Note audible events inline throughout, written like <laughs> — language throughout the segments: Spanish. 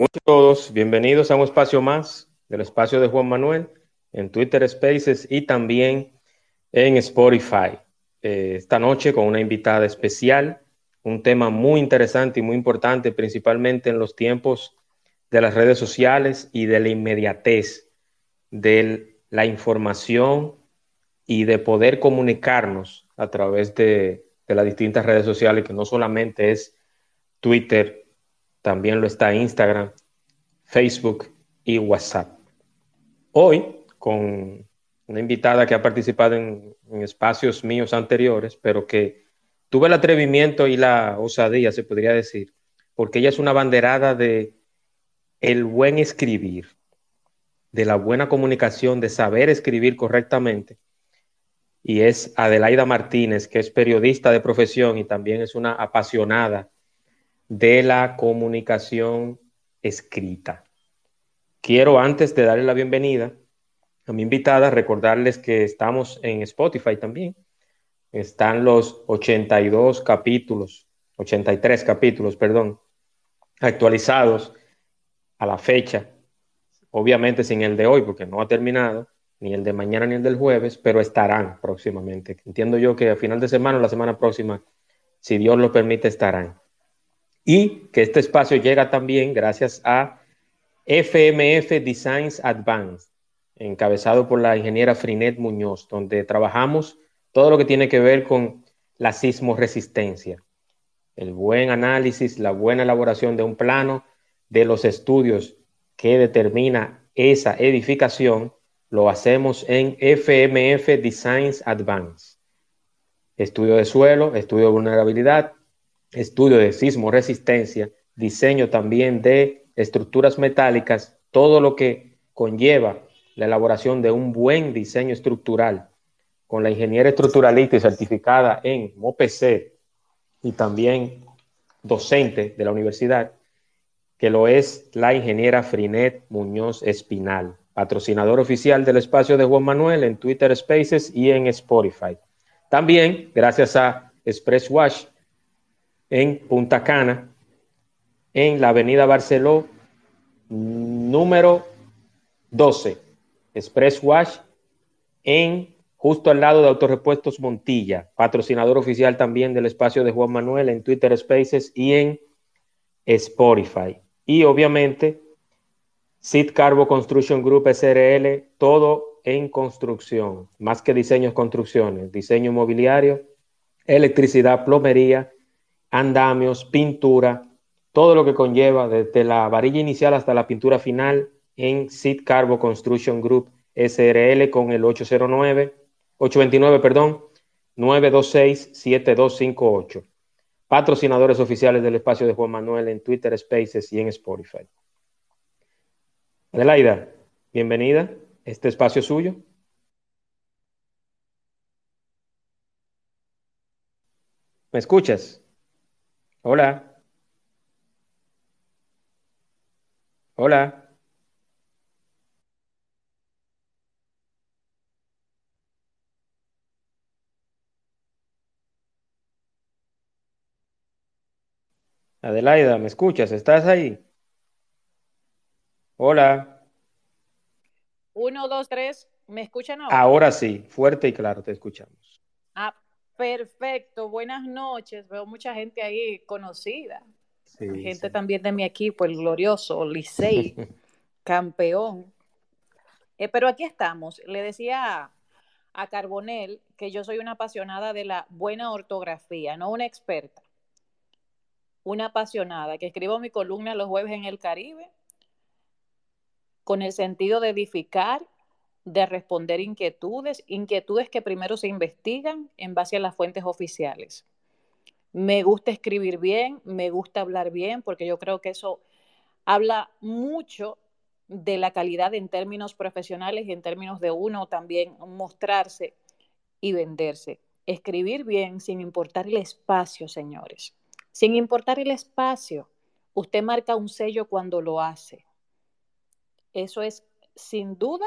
Muchos todos, bienvenidos a un espacio más del espacio de Juan Manuel en Twitter Spaces y también en Spotify. Eh, esta noche con una invitada especial, un tema muy interesante y muy importante, principalmente en los tiempos de las redes sociales y de la inmediatez de la información y de poder comunicarnos a través de, de las distintas redes sociales, que no solamente es Twitter, también lo está Instagram, Facebook y WhatsApp. Hoy, con una invitada que ha participado en, espacios míos anteriores, pero que tuve el atrevimiento y la osadía, se podría decir, porque ella es una banderada de el buen escribir, de la buena comunicación, de saber escribir correctamente. Y es Adelaida Martínez, que es periodista de profesión y también es una apasionada de la comunicación escrita. Quiero, antes de darle la bienvenida a mi invitada, recordarles que estamos en Spotify también. Están los 82 capítulos, 83 capítulos, perdón, actualizados a la fecha. Obviamente sin el de hoy, porque no ha terminado, ni el de mañana ni el del jueves, pero estarán próximamente. Entiendo yo que a final de semana o la semana próxima, si Dios lo permite, estarán y que este espacio llega también gracias a FMF Designs Advanced, encabezado por la ingeniera Frinet Muñoz, donde trabajamos todo lo que tiene que ver con la sismoresistencia, el buen análisis, la buena elaboración de un plano de los estudios que determina esa edificación, lo hacemos en FMF Designs Advanced. Estudio de suelo, estudio de vulnerabilidad, estudio de sismo resistencia, diseño también de estructuras metálicas, todo lo que conlleva la elaboración de un buen diseño estructural con la ingeniera estructuralista y certificada en MOPC y también docente de la universidad, que lo es la ingeniera Frinet Muñoz Espinal, patrocinador oficial del espacio de Juan Manuel en Twitter Spaces y en Spotify. También, gracias a Express Wash, en Punta Cana, en la avenida Barceló, número 12, Express Wash, en justo al lado de Autorepuestos Montilla, patrocinador oficial también del espacio de Juan Manuel en Twitter Spaces y en Spotify. Y obviamente, Sid Carbo Construction Group SRL, todo en construcción, más que diseños, construcciones, diseño inmobiliario, electricidad, plomería, andamios, pintura, todo lo que conlleva desde la varilla inicial hasta la pintura final en Sid Carbo Construction Group SRL con el 809, 829, perdón, 926-7258. Patrocinadores oficiales del espacio de Juan Manuel en Twitter Spaces y en Spotify. Adelaida, bienvenida. Este espacio es suyo. ¿Me escuchas? Hola. Hola. Adelaida, ¿me escuchas? ¿Estás ahí? Hola. Uno, dos, tres. ¿Me escuchan ahora? Ahora sí, fuerte y claro, te escuchamos. Perfecto, buenas noches. Veo mucha gente ahí conocida. gente también de mi equipo, el glorioso Licey, <laughs> campeón. Eh, pero aquí estamos. Le decía a, Carbonel que yo soy una apasionada de la buena ortografía, no una experta. Una apasionada que escribo mi columna los jueves en el Caribe con el sentido de edificar de responder inquietudes, inquietudes que primero se investigan en base a las fuentes oficiales. Me gusta escribir bien, me gusta hablar bien, porque yo creo que eso habla mucho de la calidad en términos profesionales y en términos de uno también mostrarse y venderse. Escribir bien sin importar el espacio, señores. Sin importar el espacio. Usted marca un sello cuando lo hace. Eso es sin duda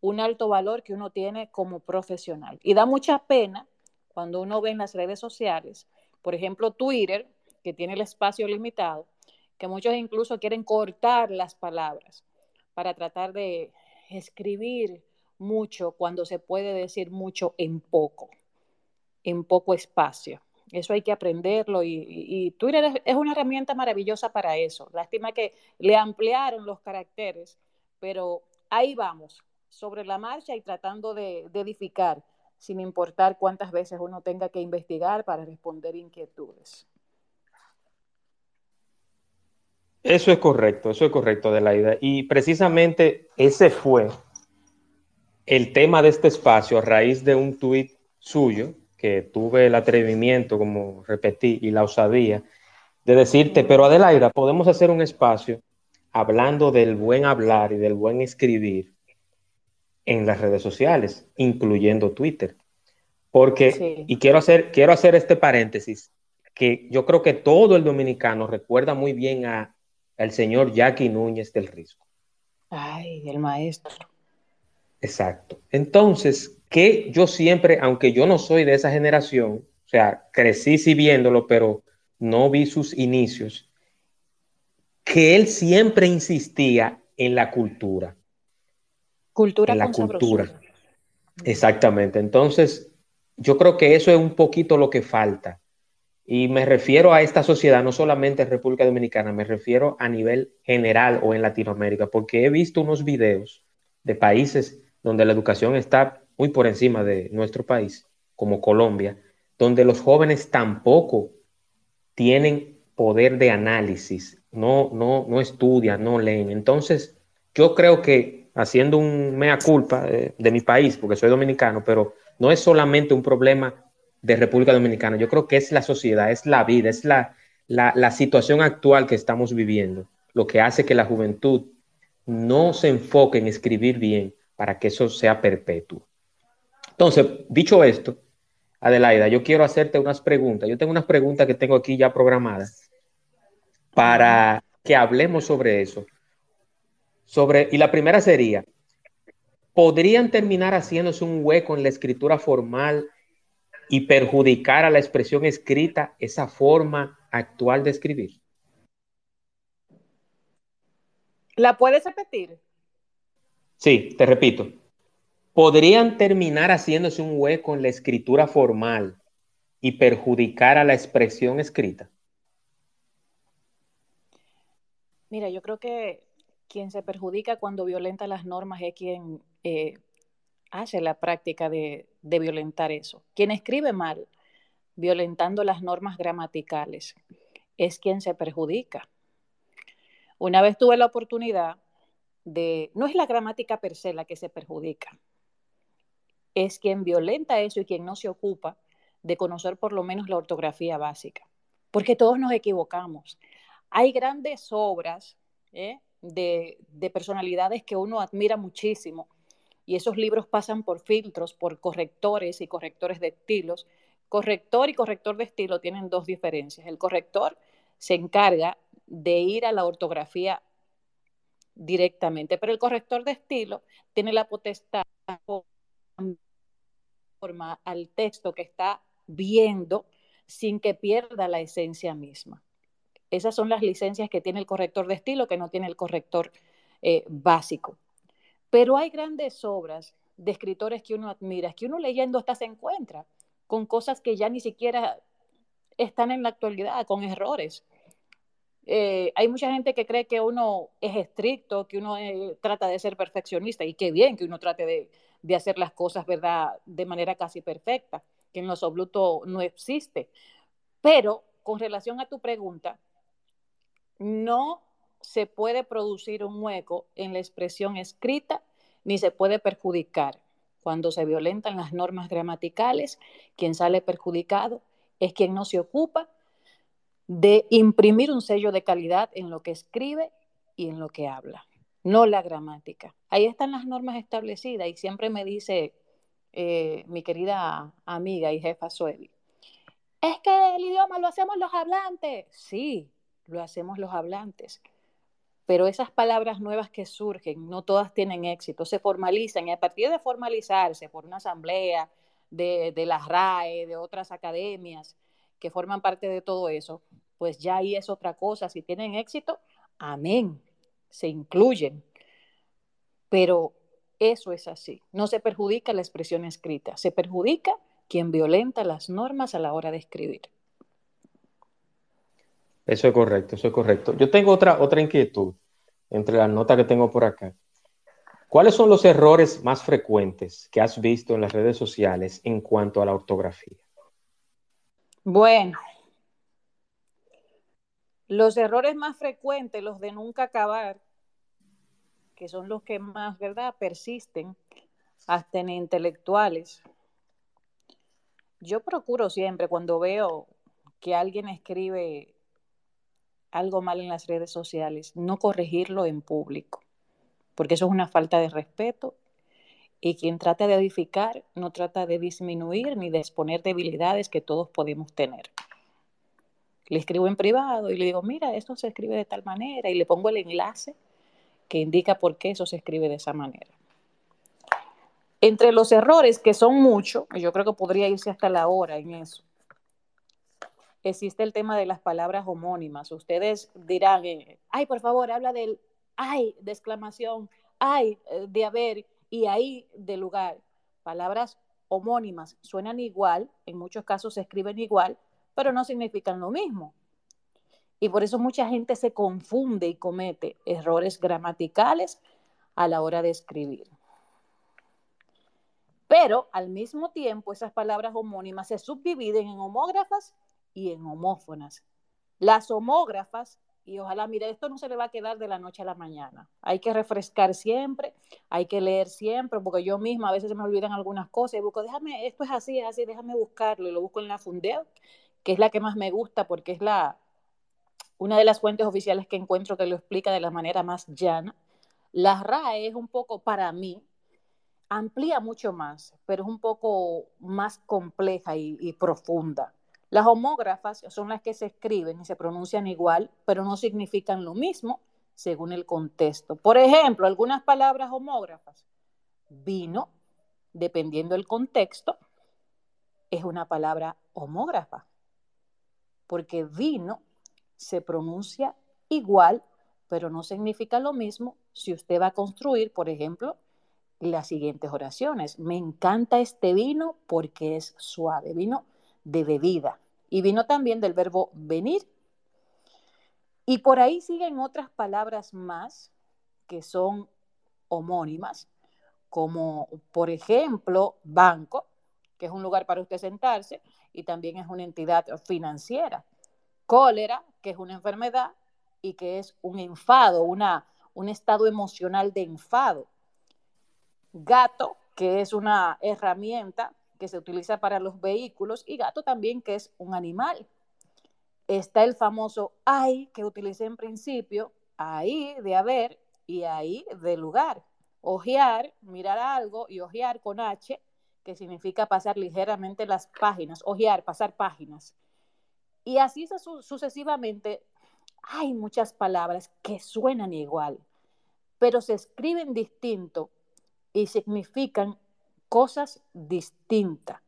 un alto valor que uno tiene como profesional. Y da mucha pena cuando uno ve en las redes sociales, por ejemplo Twitter, que tiene el espacio limitado, que muchos incluso quieren cortar las palabras para tratar de escribir mucho cuando se puede decir mucho en poco, en poco espacio. Eso hay que aprenderlo y, Twitter es, una herramienta maravillosa para eso. Lástima que le ampliaron los caracteres, pero ahí vamos, sobre la marcha y tratando de, edificar, sin importar cuántas veces uno tenga que investigar para responder inquietudes. Eso es correcto, eso es correcto, Adelaida. Y precisamente ese fue el tema de este espacio a raíz de un tuit suyo que tuve el atrevimiento, como repetí, y la osadía de decirte, pero Adelaida, podemos hacer un espacio hablando del buen hablar y del buen escribir en las redes sociales, incluyendo Twitter. Porque, y quiero hacer, quiero hacer este paréntesis, que yo creo que todo el dominicano recuerda muy bien a, al señor Jackie Núñez del Risco. Ay, el maestro. Exacto. Entonces, que yo siempre, aunque yo no soy de esa generación, o sea, crecí sí viéndolo, pero no vi sus inicios, que él siempre insistía en la cultura. Cultura en la cultura. Exactamente. Entonces, yo creo que eso es un poquito lo que falta. Y me refiero a esta sociedad, no solamente en República Dominicana, me refiero a nivel general o en Latinoamérica, porque he visto unos videos de países donde la educación está muy por encima de nuestro país, como Colombia, donde los jóvenes tampoco tienen poder de análisis, no, no, no estudian, no leen. Entonces, yo creo que haciendo un mea culpa de, de mi país, porque soy dominicano, pero no es solamente un problema de República Dominicana, yo creo que es la sociedad, es la vida, es la, la, la situación actual que estamos viviendo, lo que hace que la juventud no se enfoque en escribir bien para que eso sea perpetuo. Entonces, dicho esto, Adelaida, yo quiero hacerte unas preguntas. Yo tengo unas preguntas que tengo aquí ya programadas para que hablemos sobre eso. Sobre, y la primera sería, ¿podrían terminar haciéndose un hueco en la escritura formal y perjudicar a la expresión escrita esa forma actual de escribir? ¿La puedes repetir? Sí, te repito podrían terminar haciéndose un hueco en la escritura formal y perjudicar a la expresión escrita? Mira, yo creo que quien se perjudica cuando violenta las normas es quien eh, hace la práctica de, de violentar eso. Quien escribe mal, violentando las normas gramaticales, es quien se perjudica. Una vez tuve la oportunidad de, no es la gramática per se la que se perjudica, es quien violenta eso y quien no se ocupa de conocer por lo menos la ortografía básica, porque todos nos equivocamos. Hay grandes obras ¿eh? De, de personalidades que uno admira muchísimo y esos libros pasan por filtros, por correctores y correctores de estilos. Corrector y corrector de estilo tienen dos diferencias. El corrector se encarga de ir a la ortografía directamente, pero el corrector de estilo tiene la potestad forma al texto que está viendo sin que pierda la esencia misma. Esas son las licencias que tiene el corrector de estilo que no tiene el corrector eh, básico. Pero hay grandes obras de escritores que uno admira, que uno leyendo hasta se encuentra con cosas que ya ni siquiera están en la actualidad, con errores. Eh, hay mucha gente que cree que uno es estricto, que uno eh, trata de ser perfeccionista y qué bien que uno trate de, de hacer las cosas, ¿verdad?, de manera casi perfecta, que en lo absoluto no existe. Pero con relación a tu pregunta, no se puede producir un hueco en la expresión escrita ni se puede perjudicar. Cuando se violentan las normas gramaticales, quien sale perjudicado es quien no se ocupa de imprimir un sello de calidad en lo que escribe y en lo que habla, no la gramática. Ahí están las normas establecidas y siempre me dice eh, mi querida amiga y jefa Sueli, es que el idioma lo hacemos los hablantes. Sí, lo hacemos los hablantes. Pero esas palabras nuevas que surgen, no todas tienen éxito, se formalizan y a partir de formalizarse por una asamblea de, de las RAE, de otras academias que forman parte de todo eso, pues ya ahí es otra cosa. Si tienen éxito, amén, se incluyen. Pero eso es así. No se perjudica la expresión escrita, se perjudica quien violenta las normas a la hora de escribir. Eso es correcto, eso es correcto. Yo tengo otra, otra inquietud entre las notas que tengo por acá. ¿Cuáles son los errores más frecuentes que has visto en las redes sociales en cuanto a la ortografía? Bueno, los errores más frecuentes, los de nunca acabar, que son los que más, ¿verdad?, persisten hasta en intelectuales, yo procuro siempre cuando veo que alguien escribe algo mal en las redes sociales, no corregirlo en público, porque eso es una falta de respeto y quien trata de edificar no trata de disminuir ni de exponer debilidades que todos podemos tener. Le escribo en privado y le digo, mira, esto se escribe de tal manera y le pongo el enlace que indica por qué eso se escribe de esa manera. Entre los errores, que son muchos, yo creo que podría irse hasta la hora en eso, existe el tema de las palabras homónimas. Ustedes dirán, eh, ay, por favor, habla del ay de exclamación, ay eh, de haber y ahí de lugar. Palabras homónimas suenan igual, en muchos casos se escriben igual, pero no significan lo mismo. Y por eso mucha gente se confunde y comete errores gramaticales a la hora de escribir. Pero al mismo tiempo esas palabras homónimas se subdividen en homógrafas y en homófonas. Las homógrafas, y ojalá, mire, esto no se le va a quedar de la noche a la mañana. Hay que refrescar siempre, hay que leer siempre, porque yo misma a veces se me olvidan algunas cosas y busco, déjame, esto es así, es así, déjame buscarlo y lo busco en la Fundeo, que es la que más me gusta porque es la, una de las fuentes oficiales que encuentro que lo explica de la manera más llana. La RAE es un poco para mí, amplía mucho más, pero es un poco más compleja y, profunda. Las homógrafas son las que se escriben y se pronuncian igual, pero no significan lo mismo según el contexto. Por ejemplo, algunas palabras homógrafas. Vino, dependiendo del contexto, es una palabra homógrafa, porque vino se pronuncia igual, pero no significa lo mismo si usted va a construir, por ejemplo, las siguientes oraciones. Me encanta este vino porque es suave, vino de bebida. Y vino también del verbo venir. Y por ahí siguen otras palabras más que son homónimas, como por ejemplo banco, que es un lugar para usted sentarse y también es una entidad financiera. Cólera, que es una enfermedad y que es un enfado, una, un estado emocional de enfado gato, que es una herramienta que se utiliza para los vehículos, y gato también, que es un animal. Está el famoso ay, que utilicé en principio, ahí de haber y ahí de lugar. Ojear, mirar algo y ojear con H, que significa pasar ligeramente las páginas, ojear, pasar páginas. Y así sucesivamente hay muchas palabras que suenan igual, pero se escriben distinto y significan cosas distintas.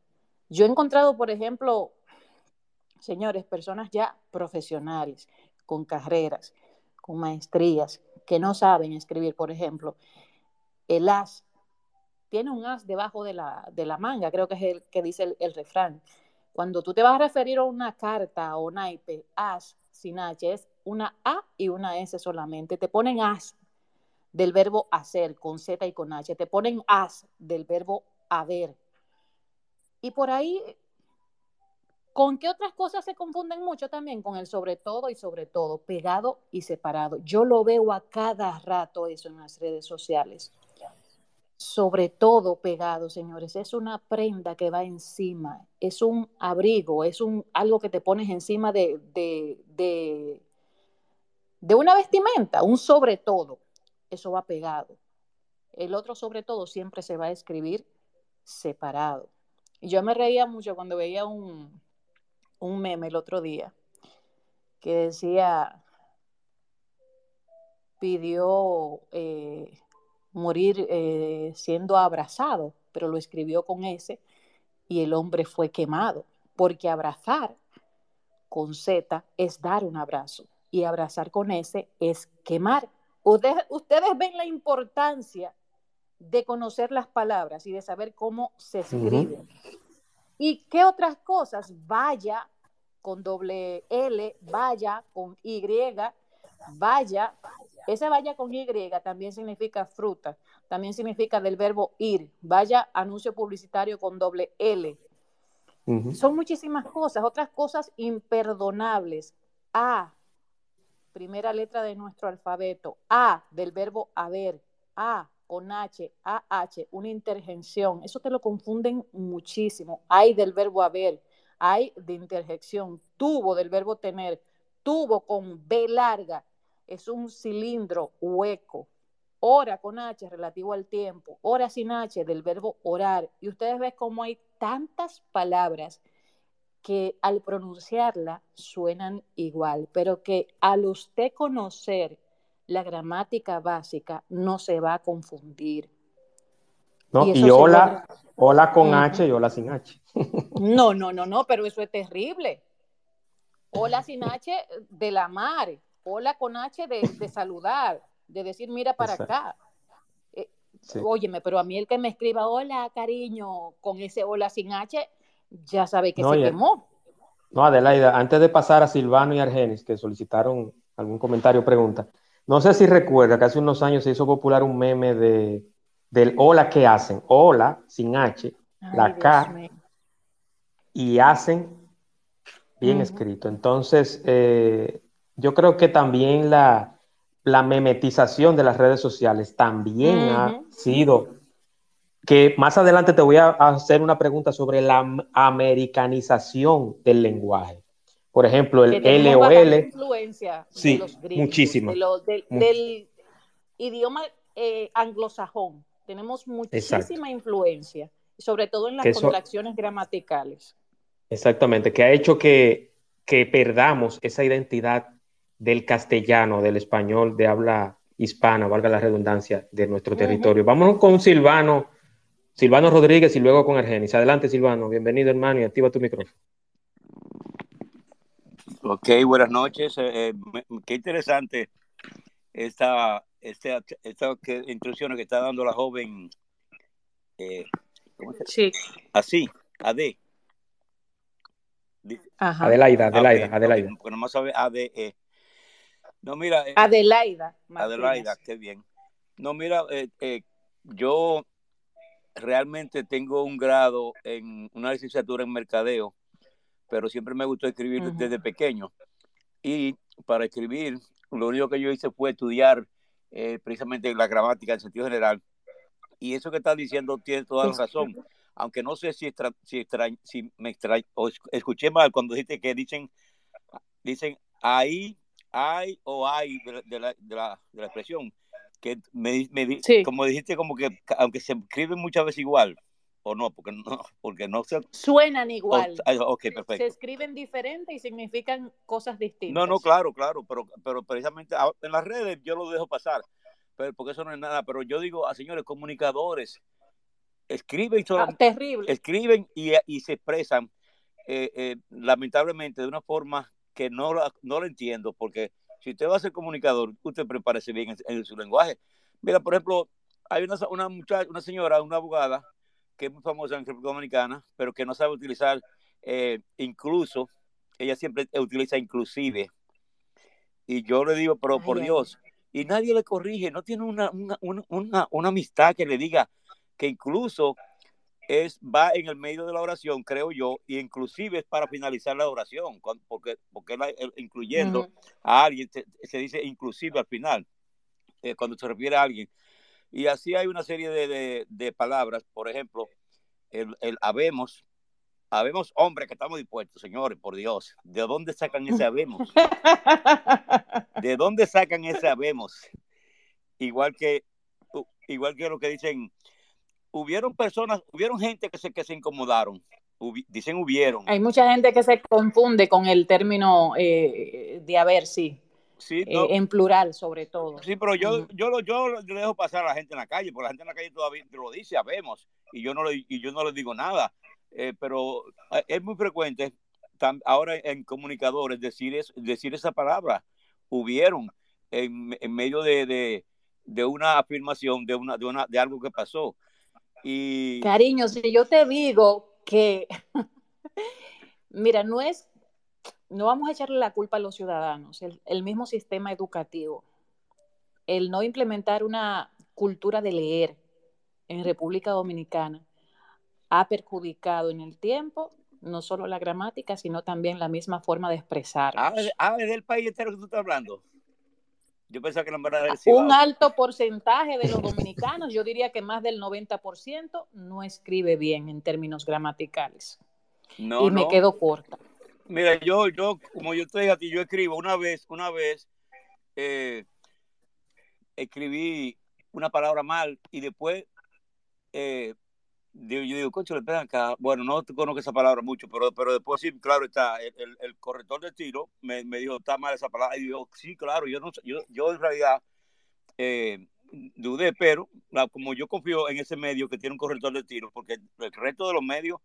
Yo he encontrado, por ejemplo, señores, personas ya profesionales, con carreras, con maestrías, que no saben escribir, por ejemplo, el as tiene un as debajo de la, de la manga, creo que es el que dice el, el, refrán. Cuando tú te vas a referir a una carta o naipe, as sin H, es una A y una S solamente. Te ponen as del verbo hacer con Z y con H, te ponen as del verbo haber. Y por ahí, ¿con qué otras cosas se confunden mucho también? Con el sobre todo y sobre todo, pegado y separado. Yo lo veo a cada rato eso en las redes sociales. sobre todo pegado, señores. Es una prenda que va encima, es un abrigo, es un algo que te pones encima de, de, de, de una vestimenta, un sobre todo. Eso va pegado. El otro sobre todo siempre se va a escribir separado. Y yo me reía mucho cuando veía un, un meme el otro día que decía, pidió eh, morir eh, siendo abrazado, pero lo escribió con ese y el hombre fue quemado, porque abrazar con Z es dar un abrazo y abrazar con S es quemar. Ustedes, ustedes ven la importancia de conocer las palabras y de saber cómo se escriben. ¿Y qué otras cosas? Vaya con doble L, vaya con Y, vaya esa vaya con Y también significa fruta, también significa del verbo ir. Vaya anuncio publicitario con doble L. Son muchísimas cosas, otras cosas imperdonables. A, primera letra de nuestro alfabeto. A, del verbo haber. A, con H, AH, una interjección. Eso te lo confunden muchísimo. Hay del verbo haber, hay de interjección. Tuvo del verbo tener. Tuvo con B larga es un cilindro hueco. Hora con H relativo al tiempo, hora sin H del verbo orar. Y ustedes ven cómo hay tantas palabras que al pronunciarla suenan igual, pero que al usted conocer la gramática básica no se va a confundir. No, y, hola, hola con H y hola sin H. <laughs> no, no, no, no, pero eso es terrible. Hola sin H de la mar, hola con H de, saludar, de decir mira para acá. Eh, óyeme, pero a mí el que me escriba hola, cariño, con ese hola sin H, ya sabe que se quemó. No, Adelaida, antes de pasar a Silvano y Argenis, que solicitaron algún comentario o pregunta, no sé si recuerda que hace unos años se hizo popular un meme de, del hola que hacen, hola sin H, la K, y hacen bien escrito. Entonces, eh, yo creo que también la, la memetización de las redes sociales también ha sido que más adelante te voy a hacer una pregunta sobre la americanización del lenguaje. Por ejemplo, el L o L. influencia sí, de los muchísima. del, idioma eh, anglosajón. Tenemos muchísima influencia, sobre todo en las contracciones gramaticales. Exactamente, que ha hecho que, que perdamos esa identidad del castellano, del español de habla hispana, valga la redundancia, de nuestro territorio. Vámonos con Silvano, Silvano Rodríguez y luego con Argenis. Adelante, Silvano. Bienvenido, hermano, y activa tu micrófono. Ok, buenas noches. Eh, eh, qué interesante esta, esta, esta que, instrucciones que está dando la joven. Eh, sí. Así, AD. Adelaida, Adelaida, Adelaida. Porque nomás sabe ADE. No, mira. Eh, Adelaida. Adelaida, qué bien. No, mira, eh, eh, yo realmente tengo un grado en una licenciatura en mercadeo, pero siempre me gustó escribir desde pequeño. Y para escribir, lo único que yo hice fue estudiar precisamente la gramática en sentido general. Y eso que estás diciendo tiene toda la razón. Aunque no sé si, si, si me extraño, o escuché mal cuando dijiste que dicen, dicen ahí hay o hay de, la, de, la, de la, expresión, que me, me como dijiste, como que aunque se escriben muchas veces igual, o no, porque no, <laughs> porque no se... Suenan igual. Ah, ok, perfecto. Se escriben diferente y significan cosas distintas. No, no, claro, claro, pero, pero precisamente ah, en las redes yo lo dejo pasar, pero, porque eso no es nada, pero yo digo a señores comunicadores, escriben, ah, terrible. escriben y, y se expresan eh, eh, lamentablemente de una forma que no, no lo entiendo, porque si usted va a ser comunicador, usted prepárese bien en, su lenguaje. Mira, por ejemplo, hay una, una, muchacha, una señora, una abogada, que es muy famosa en República Dominicana, pero que no sabe utilizar eh, incluso, ella siempre utiliza inclusive. Y yo le digo, pero por Dios, y nadie le corrige, no tiene una, una, una, una amistad que le diga que incluso es, va en el medio de la oración, creo yo, y inclusive es para finalizar la oración, porque, porque incluyendo a alguien, se, dice inclusive al final, eh, cuando se refiere a alguien. Y así hay una serie de, palabras, por ejemplo, el, el habemos, habemos hombres que estamos dispuestos, señores, por Dios. ¿De dónde sacan ese habemos? <laughs> ¿De dónde sacan ese habemos? Igual que, igual que lo que dicen, hubieron personas, hubieron gente que se, que se incomodaron. dicen hubieron. Hay mucha gente que se confunde con el término eh, de haber, sí. Sí, eh, en plural sobre todo. Sí, pero yo, yo, lo, yo dejo pasar a la gente en la calle, porque la gente en la calle todavía lo dice, sabemos, y yo no le, y yo no le digo nada. Eh, pero eh, es muy frecuente ahora en comunicadores decir, es, decir esa palabra, hubieron, en, en medio de, de, de, una afirmación, de, una, de, una, de algo que pasó. Y... Cariño, si yo te digo que, <laughs> mira, no es no vamos a echarle la culpa a los ciudadanos, el, mismo sistema educativo, el no implementar una cultura de leer en República Dominicana ha perjudicado en el tiempo no solo la gramática, sino también la misma forma de expresar. Ah, es del país entero que tú estás hablando. Yo pensaba que la verdad Un alto porcentaje de los dominicanos, yo diría que más del 90%, no escribe bien en términos gramaticales. No, y me quedo corta. Mira, yo, yo, como yo te a ti, yo escribo una vez, una vez, eh, escribí una palabra mal y después eh, yo, digo, coche, le acá. Bueno, no conozco esa palabra mucho, pero, pero después sí, claro, está, el, el, corrector de tiro me, me, dijo, está mal esa palabra. Y yo, sí, claro, yo, no, yo, yo en realidad eh, dudé, pero como yo confío en ese medio que tiene un corrector de tiro, porque el resto de los medios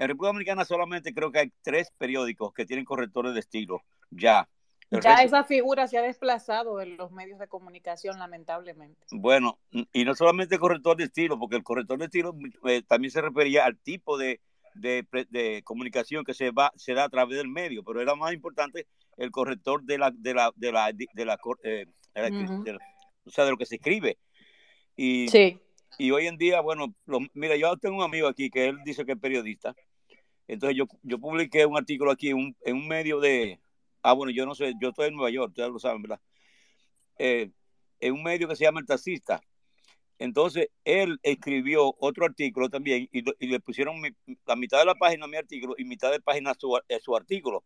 en República Dominicana solamente creo que hay tres periódicos que tienen correctores de estilo, ya. ya esa figura se ha desplazado en los medios de comunicación, lamentablemente. Bueno, y no solamente corrector de estilo, porque el corrector de estilo eh, también se refería al tipo de, comunicación que se va se da a través del medio, pero era más importante el corrector de la de la de la de la, eh, o sea, de lo que se escribe. Y, sí. y hoy en día, bueno, mira, yo tengo un amigo aquí que él dice que es periodista entonces yo, yo publiqué un artículo aquí en un, medio de, ah, bueno, yo no sé, yo estoy en Nueva York, ustedes lo saben, ¿verdad? Eh, en un medio que se llama El Taxista. Entonces, él escribió otro artículo también y, le pusieron la mitad de la página a mi artículo y mitad de página a su, su artículo.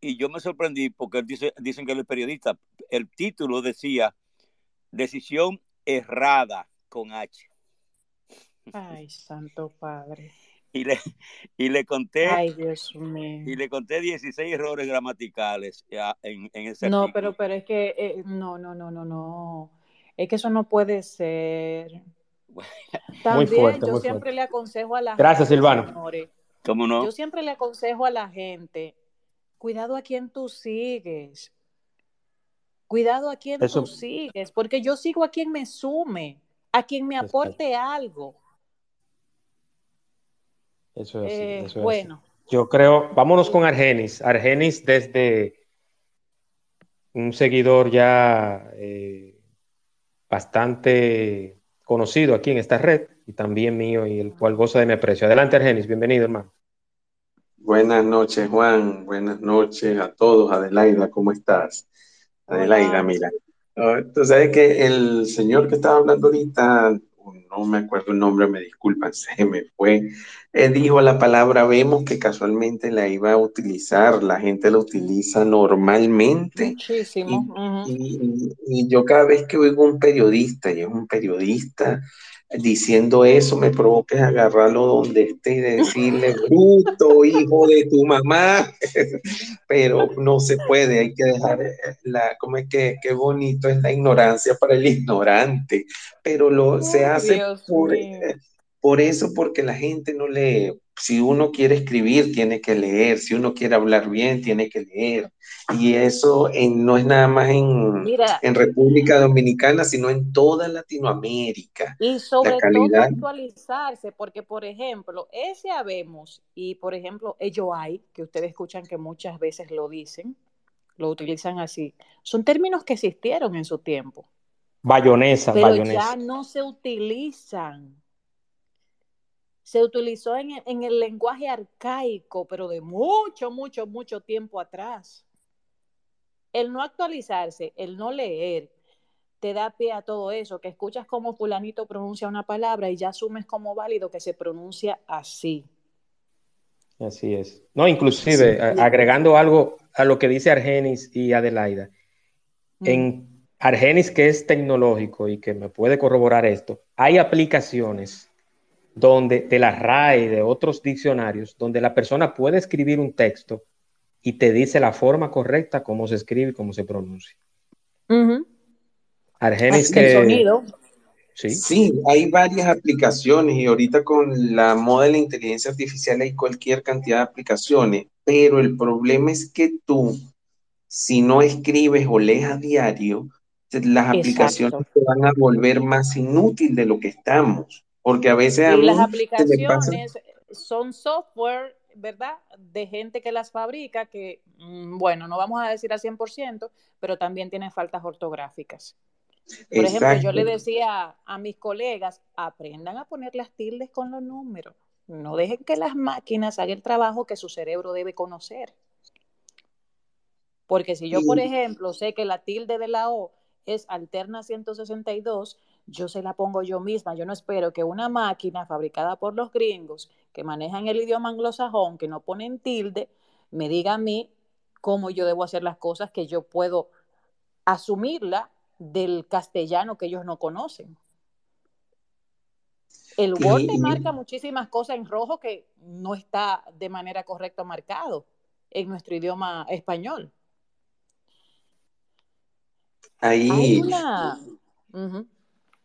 Y yo me sorprendí porque él dice, dicen que él es periodista. El título decía, decisión errada con H. Ay, santo padre y le, <laughs> y le conté y le conté 16 errores gramaticales en, en ese no pero pero es que eh, no no no no no. Es que eso no puede ser. <laughs> También muy fuerte, yo siempre le aconsejo a la gracias Silvano. ¿Cómo no? yo siempre le aconsejo a la gente cuidado a quien tú sigues. Cuidado a quien tú sigues porque yo sigo a quien me sume a quien me aporte algo eso es, eh, eso bueno. Yo creo, vámonos con Argenis. Argenis desde un seguidor ya eh, bastante conocido aquí en esta red y también mío y el cual goza de mi aprecio. Adelante Argenis, bienvenido hermano. Buenas noches Juan, buenas noches a todos. Adelaida, ¿cómo estás? Adelaida, mira. Tú sabes que el señor que estaba hablando ahorita no me acuerdo el nombre, me disculpan, <laughs> se me fue, eh, dijo la palabra vemos que casualmente la iba a utilizar, la gente la utiliza normalmente. Muchísimo. y, yo cada vez que oigo un periodista, y es un periodista, diciendo eso me provoca agarrarlo donde esté y decirle, bruto, hijo de tu mamá, <laughs> pero no se puede, hay que dejar eh, la, como es que, qué bonito es la ignorancia para el ignorante, pero lo se hace por, eh, por eso, porque la gente no lee, si uno quiere escribir, tiene que leer, si uno quiere hablar bien, tiene que leer. Y eso no es nada más en, en, República Dominicana, sino en toda Latinoamérica. Y sobre todo actualizarse, porque por ejemplo, ese habemos y por ejemplo, ello hay, que ustedes escuchan que muchas veces lo dicen, lo utilizan así, son términos que existieron en su tiempo. Bayonesa, pero ya no se utilizan se utilizó en, el lenguaje arcaico, pero de mucho, mucho, mucho tiempo atrás. El no actualizarse, el no leer, te da pie a todo eso, que escuchas cómo fulanito pronuncia una palabra y ya asumes como válido que se pronuncia así. Así es. No, inclusive, agregando algo a lo que dice Argenis y Adelaida, mm. en Argenis, que es tecnológico y que me puede corroborar esto, hay aplicaciones donde de la RAE y de otros diccionarios, donde la persona puede escribir un texto y te dice la forma correcta, cómo se escribe y cómo se pronuncia. Argenis que... El sonido. ¿Sí? sí, hay varias aplicaciones y ahorita con la moda de la inteligencia artificial hay cualquier cantidad de aplicaciones, pero el problema es que tú, si no escribes o lees a diario, las aplicaciones te van a volver más inútil de lo que estamos, porque a veces a mí las aplicaciones son software, ¿verdad? De gente que las fabrica que, mm, bueno, no vamos a decir al 100%, pero también tienen faltas ortográficas. Por ejemplo, yo le decía a mis colegas, aprendan a poner las tildes con los números. No dejen que las máquinas hagan el trabajo que su cerebro debe conocer. Porque si yo, por ejemplo, sé que la tilde de la O es alterna 162, yo se la pongo yo misma. Yo no espero que una máquina fabricada por los gringos que manejan el idioma anglosajón, que no ponen tilde, me diga a mí cómo yo debo hacer las cosas que yo puedo asumirla del castellano que ellos no conocen. El Word marca muchísimas cosas en rojo que no está de manera correcta marcado en nuestro idioma español. Ahí, ah, eh,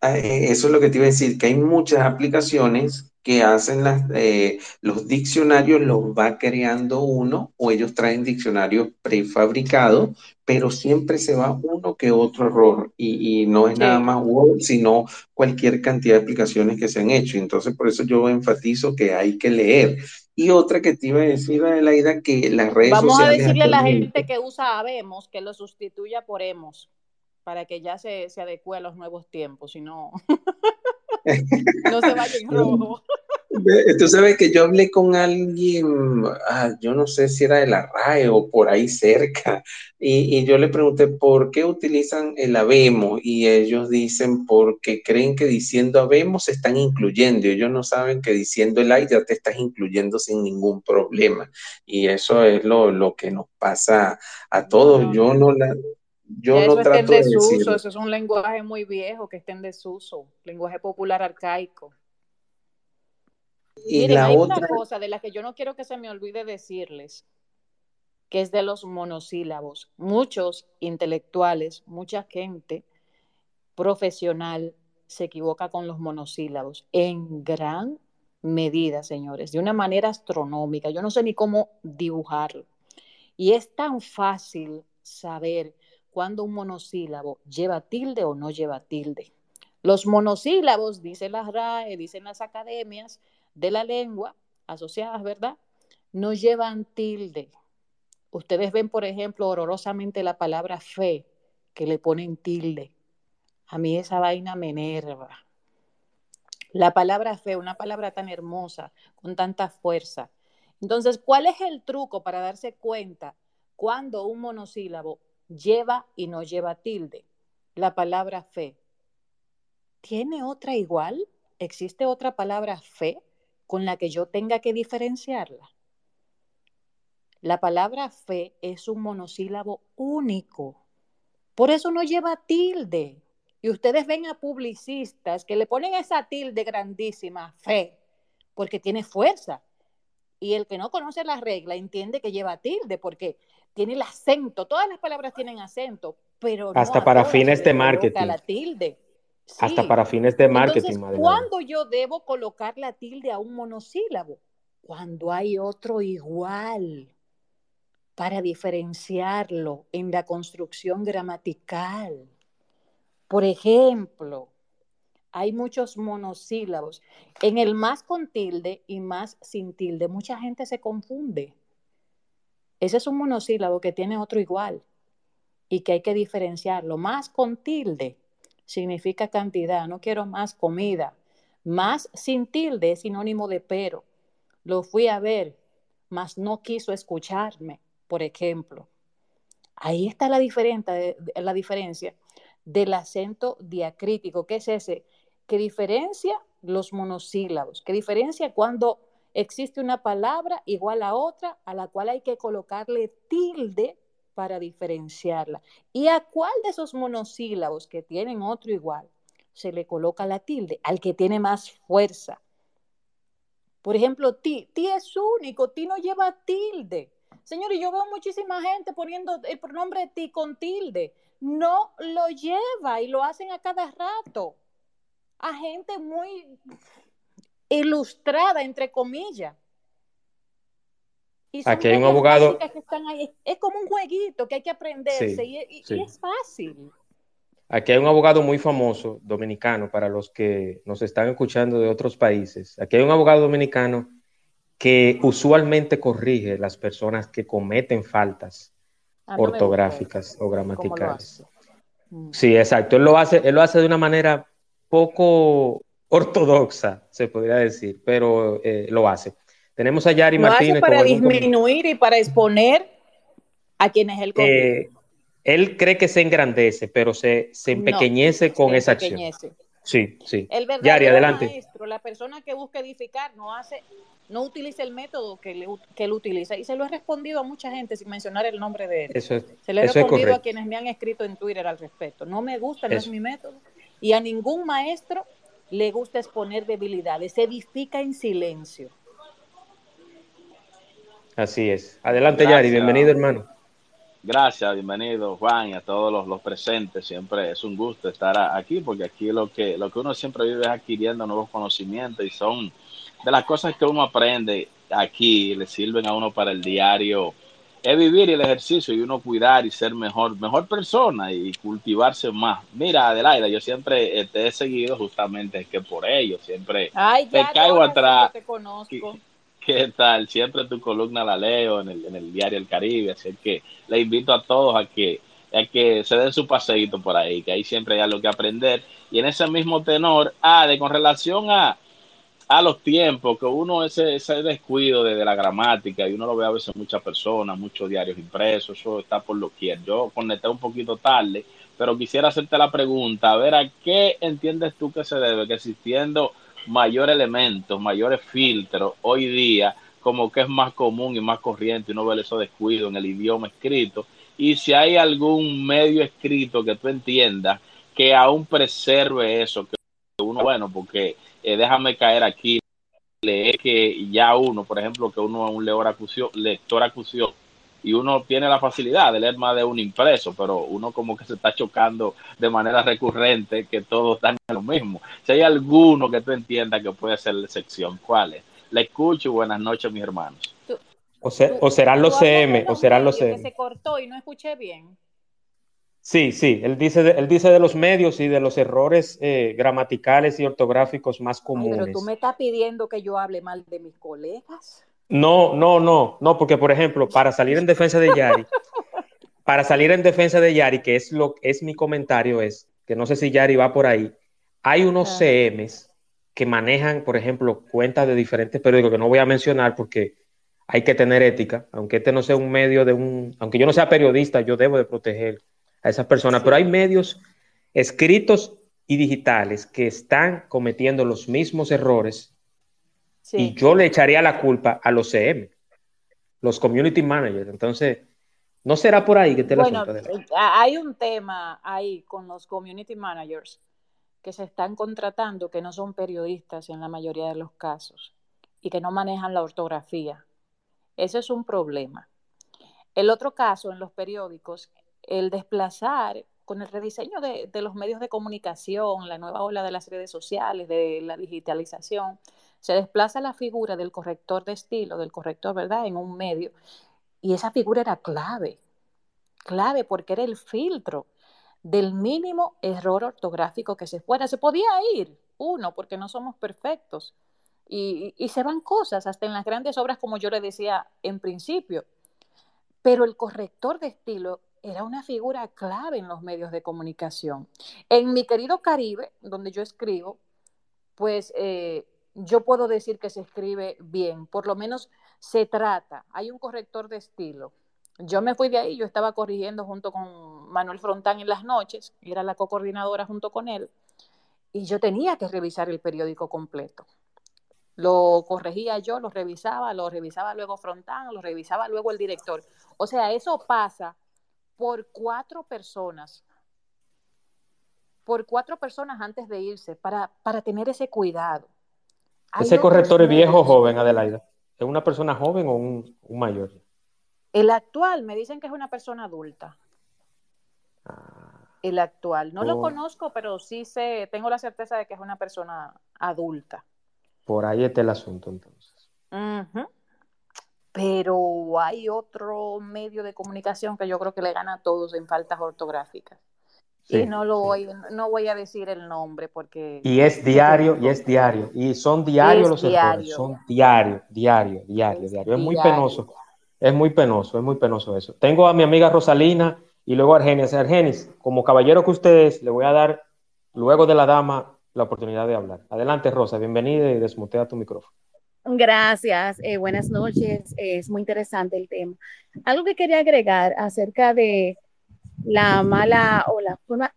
eso es lo que te iba a decir, que hay muchas aplicaciones que hacen las, eh, los diccionarios, los va creando uno o ellos traen diccionarios prefabricados, pero siempre se va uno que otro error y, no es nada más Word, sino cualquier cantidad de aplicaciones que se han hecho. Entonces, por eso yo enfatizo que hay que leer. Y otra que te iba a decir, Adelaida, que las redes Vamos sociales... Vamos a decirle a la gente que usa Habemos que lo sustituya por Hemos, para que ya se, se adecue a los nuevos tiempos, si no... <laughs> no se vaya en rojo. Tú sabes que yo hablé con alguien, ah, yo no sé si era de la RAE o por ahí cerca, y, yo le pregunté por qué utilizan el habemos y ellos dicen porque creen que diciendo habemos se están incluyendo y ellos no saben que diciendo el ay ya te estás incluyendo sin ningún problema y eso es lo, que nos pasa a todos. yo no la, yo no trato de desuso, Eso es un lenguaje muy viejo que está en desuso, lenguaje popular arcaico. Y Miren, hay una cosa de la que yo no quiero que se me olvide decirles, que es de los monosílabos. Muchos intelectuales, mucha gente profesional se equivoca con los monosílabos en gran medida, señores, de una manera astronómica. Yo no sé ni cómo dibujarlo. Y es tan fácil saber cuando un monosílabo lleva tilde o no lleva tilde. Los monosílabos, dice las RAE, dicen las academias de la lengua asociadas, ¿verdad? No llevan tilde. Ustedes ven, por ejemplo, horrorosamente la palabra fe, que le ponen tilde. A mí esa vaina me enerva. La palabra fe, una palabra tan hermosa, con tanta fuerza. Entonces, ¿cuál es el truco para darse cuenta cuando un monosílabo lleva y no lleva tilde. La palabra fe. ¿Tiene otra igual? ¿Existe otra palabra fe con la que yo tenga que diferenciarla? La palabra fe es un monosílabo único. Por eso no lleva tilde. Y ustedes ven a publicistas que le ponen esa tilde grandísima, fe, porque tiene fuerza. Y el que no conoce la regla entiende que lleva tilde, porque tiene el acento, todas las palabras tienen acento, pero hasta para fines de marketing. La tilde. Hasta para fines de marketing. Entonces, ¿cuándo yo debo colocar la tilde a un monosílabo? Cuando hay otro igual, para diferenciarlo en la construcción gramatical. Por ejemplo, hay muchos monosílabos. En el más con tilde y más sin tilde, mucha gente se confunde. Ese es un monosílabo que tiene otro igual y que hay que diferenciarlo. Más con tilde significa cantidad, no quiero más comida. Más sin tilde es sinónimo de pero. Lo fui a ver, mas no quiso escucharme, por ejemplo. Ahí está la, la diferencia del acento diacrítico, que es ese, que diferencia los monosílabos, que diferencia cuando existe una palabra igual a otra a la cual hay que colocarle tilde para diferenciarla. ¿Y a cuál de esos monosílabos que tienen otro igual se le coloca la tilde? Al que tiene más fuerza. Por ejemplo, ti, ti es único, ti no lleva tilde. Señor, y yo veo muchísima gente poniendo el pronombre ti con tilde. No lo lleva y lo hacen a cada rato. A gente muy ilustrada, entre comillas. Aquí hay un abogado. Es como un jueguito que hay que aprenderse y, es fácil. Aquí hay un abogado muy famoso dominicano para los que nos están escuchando de otros países. Aquí hay un abogado dominicano que usualmente corrige las personas que cometen faltas ah, ortográficas o gramaticales. Mm. Sí, exacto. Él lo hace, él lo hace de una manera poco ortodoxa, se podría decir, pero eh, lo hace. Tenemos a Yari Martínez. para disminuir y para exponer a quienes él eh, Él cree que se engrandece, pero se, se empequeñece con esa acción. Sí, sí. El verdadero Yari, adelante. maestro, la persona que busca edificar, no hace, no utiliza el método que, él utiliza. Y se lo he respondido a mucha gente sin mencionar el nombre de él. Eso es, se lo he respondido a quienes me han escrito en Twitter al respecto. No me gusta, no es mi método. Y a ningún maestro le gusta exponer debilidades. Se edifica en silencio. Así es. Adelante, Yari, bienvenido, hermano. Gracias, bienvenido, Juan, y a todos los, presentes. Siempre es un gusto estar aquí, porque aquí lo que, lo que uno siempre vive es adquiriendo nuevos conocimientos y son de las cosas que uno aprende aquí, le sirven a uno para el diario, es vivir el ejercicio y uno cuidar y ser mejor, mejor persona y cultivarse más. Mira, Adelaida, yo siempre te he seguido justamente que por ello, siempre te caigo atrás. Te conozco. ¿Qué tal? Siempre tu columna la leo en el, en el diario El Caribe, así que le invito a todos a que, a que se den su paseíto por ahí, que ahí siempre hay algo que aprender. Y en ese mismo tenor, ah, de con relación a, a los tiempos, que uno ese, ese descuido de, la gramática, y uno lo ve a veces muchas personas, muchos diarios impresos, eso está por lo que Yo conecté un poquito tarde, pero quisiera hacerte la pregunta, a ver, ¿a qué entiendes tú que se debe que existiendo mayores elementos, mayores filtros hoy día, como que es más común y más corriente, uno ve esos descuidos en el idioma escrito, y si hay algún medio escrito que tú entiendas que aún preserve eso, que uno, bueno, porque eh, déjame caer aquí, leer que ya uno, por ejemplo, que uno es un lector acusión, lector acusión y uno tiene la facilidad de leer más de un impreso, pero uno como que se está chocando de manera recurrente que todos están en lo mismo. Si hay alguno que tú entiendas que puede ser la excepción, ¿cuál es? Le escucho y buenas noches, mis hermanos. O, o serán los CM, o serán los CM. se cortó y no escuché bien. Sí, sí, él dice, de, él dice de los medios y de los errores eh, gramaticales y ortográficos más comunes. pero tú me estás pidiendo que yo hable mal de mis colegas. No, no, no, no, porque por ejemplo, para salir en defensa de Yari, para salir en defensa de Yari, que es lo es mi comentario, es que no sé si Yari va por ahí, hay unos CMs que manejan, por ejemplo, cuentas de diferentes periódicos que no voy a mencionar porque hay que tener ética, aunque este no sea un medio de un, aunque yo no sea periodista, yo debo de proteger a esas personas, pero hay medios escritos y digitales que están cometiendo los mismos errores y yo le echaría la culpa a los CM, los community managers. Entonces, ¿no será por ahí que te bueno, eh, Hay un tema ahí con los community managers que se están contratando que no son periodistas en la mayoría de los casos y que no manejan la ortografía. Ese es un problema. El otro caso en los periódicos, el desplazar con el rediseño de, de, los medios de comunicación, la nueva ola de las redes sociales, de la digitalización, se desplaza la figura del corrector de estilo, del corrector, ¿verdad?, en un medio. Y esa figura era clave, clave porque era el filtro del mínimo error ortográfico que se fuera. Se podía ir, uno, porque no somos perfectos. Y, y, se van cosas, hasta en las grandes obras, como yo le decía en principio. Pero el corrector de estilo era una figura clave en los medios de comunicación. En mi querido Caribe, donde yo escribo, pues eh, yo puedo decir que se escribe bien, por lo menos se trata, hay un corrector de estilo, yo me fui de ahí, yo estaba corrigiendo junto con Manuel Frontán en las noches, era la co-coordinadora junto con él, y yo tenía que revisar el periódico completo. Lo corregía yo, lo revisaba, lo revisaba luego Frontán, lo revisaba luego el director. O sea, eso pasa por cuatro personas, por cuatro personas antes de irse, para, para tener ese cuidado. ¿Ese corrector es viejo o joven, Adelaida? ¿Es una persona joven o un, mayor? El actual, me dicen que es una persona adulta. Ah. el actual. No lo conozco, pero sí sé, tengo la certeza de que es una persona adulta. Por ahí está el asunto entonces. Pero hay otro medio de comunicación que yo creo que le gana a todos en faltas ortográficas. y no lo voy, no voy a decir el nombre porque. Y es diario, y es diario. Y son diarios los errores. Son diario, diario, diario, diario. Es muy penoso. Es muy penoso, es muy penoso eso. Tengo a mi amiga Rosalina y luego a Argenis. Argenis, como caballero que usted es, le voy a dar, luego de la dama, la oportunidad de hablar. Adelante, Rosa, bienvenida y desmutea tu micrófono. Gracias, eh, buenas noches. es muy interesante el tema. Algo que quería agregar acerca de la mala o la forma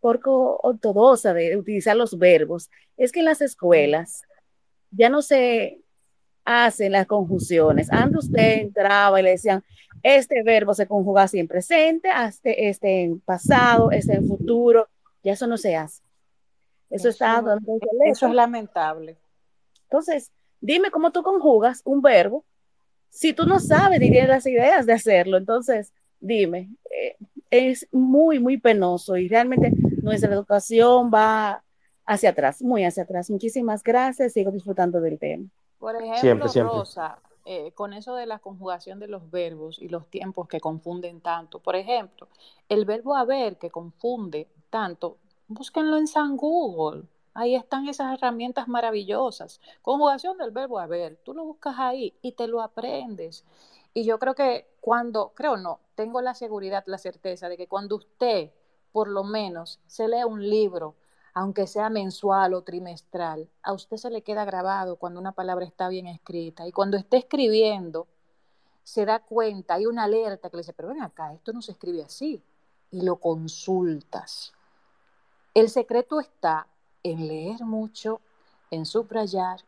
poco ortodoxa de utilizar los verbos es que en las escuelas ya no se hacen las conjunciones. Antes usted entraba y le decían, este verbo se conjuga así en presente, este, este en pasado, este en futuro. Ya eso no se hace. Eso, está Eso es lamentable. Entonces, dime cómo tú conjugas un verbo si tú no sabes ni tienes las ideas de hacerlo. Entonces, dime, eh, es muy, muy penoso y realmente nuestra educación va hacia atrás, muy hacia atrás. Muchísimas gracias, sigo disfrutando del tema. Por ejemplo, Rosa, eh, con eso de la conjugación de los verbos y los tiempos que confunden tanto. Por ejemplo, el verbo haber que confunde tanto búsquenlo en San Google. Ahí están esas herramientas maravillosas. Conjugación del verbo haber. Tú lo buscas ahí y te lo aprendes. Y yo creo que cuando, creo no, tengo la seguridad, la certeza de que cuando usted, por lo menos, se lee un libro, aunque sea mensual o trimestral, a usted se le queda grabado cuando una palabra está bien escrita. Y cuando esté escribiendo, se da cuenta, hay una alerta que le dice, pero ven acá, esto no se escribe así. Y lo consultas. El secreto está en leer mucho, en subrayar,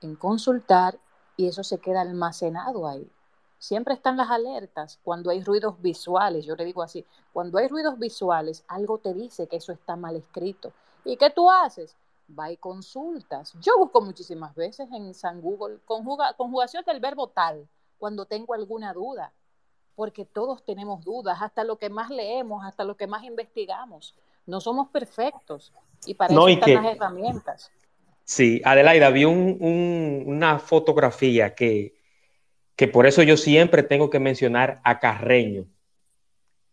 en consultar y eso se queda almacenado ahí. Siempre están las alertas cuando hay ruidos visuales, yo le digo así, cuando hay ruidos visuales, algo te dice que eso está mal escrito. ¿Y qué tú haces? Va y consultas. Yo busco muchísimas veces en San Google conjugación del verbo tal cuando tengo alguna duda, porque todos tenemos dudas, hasta lo que más leemos, hasta lo que más investigamos. No somos perfectos y para eso están las herramientas. Sí, Adelaida, vi una fotografía que, que por eso yo siempre tengo que mencionar a Carreño.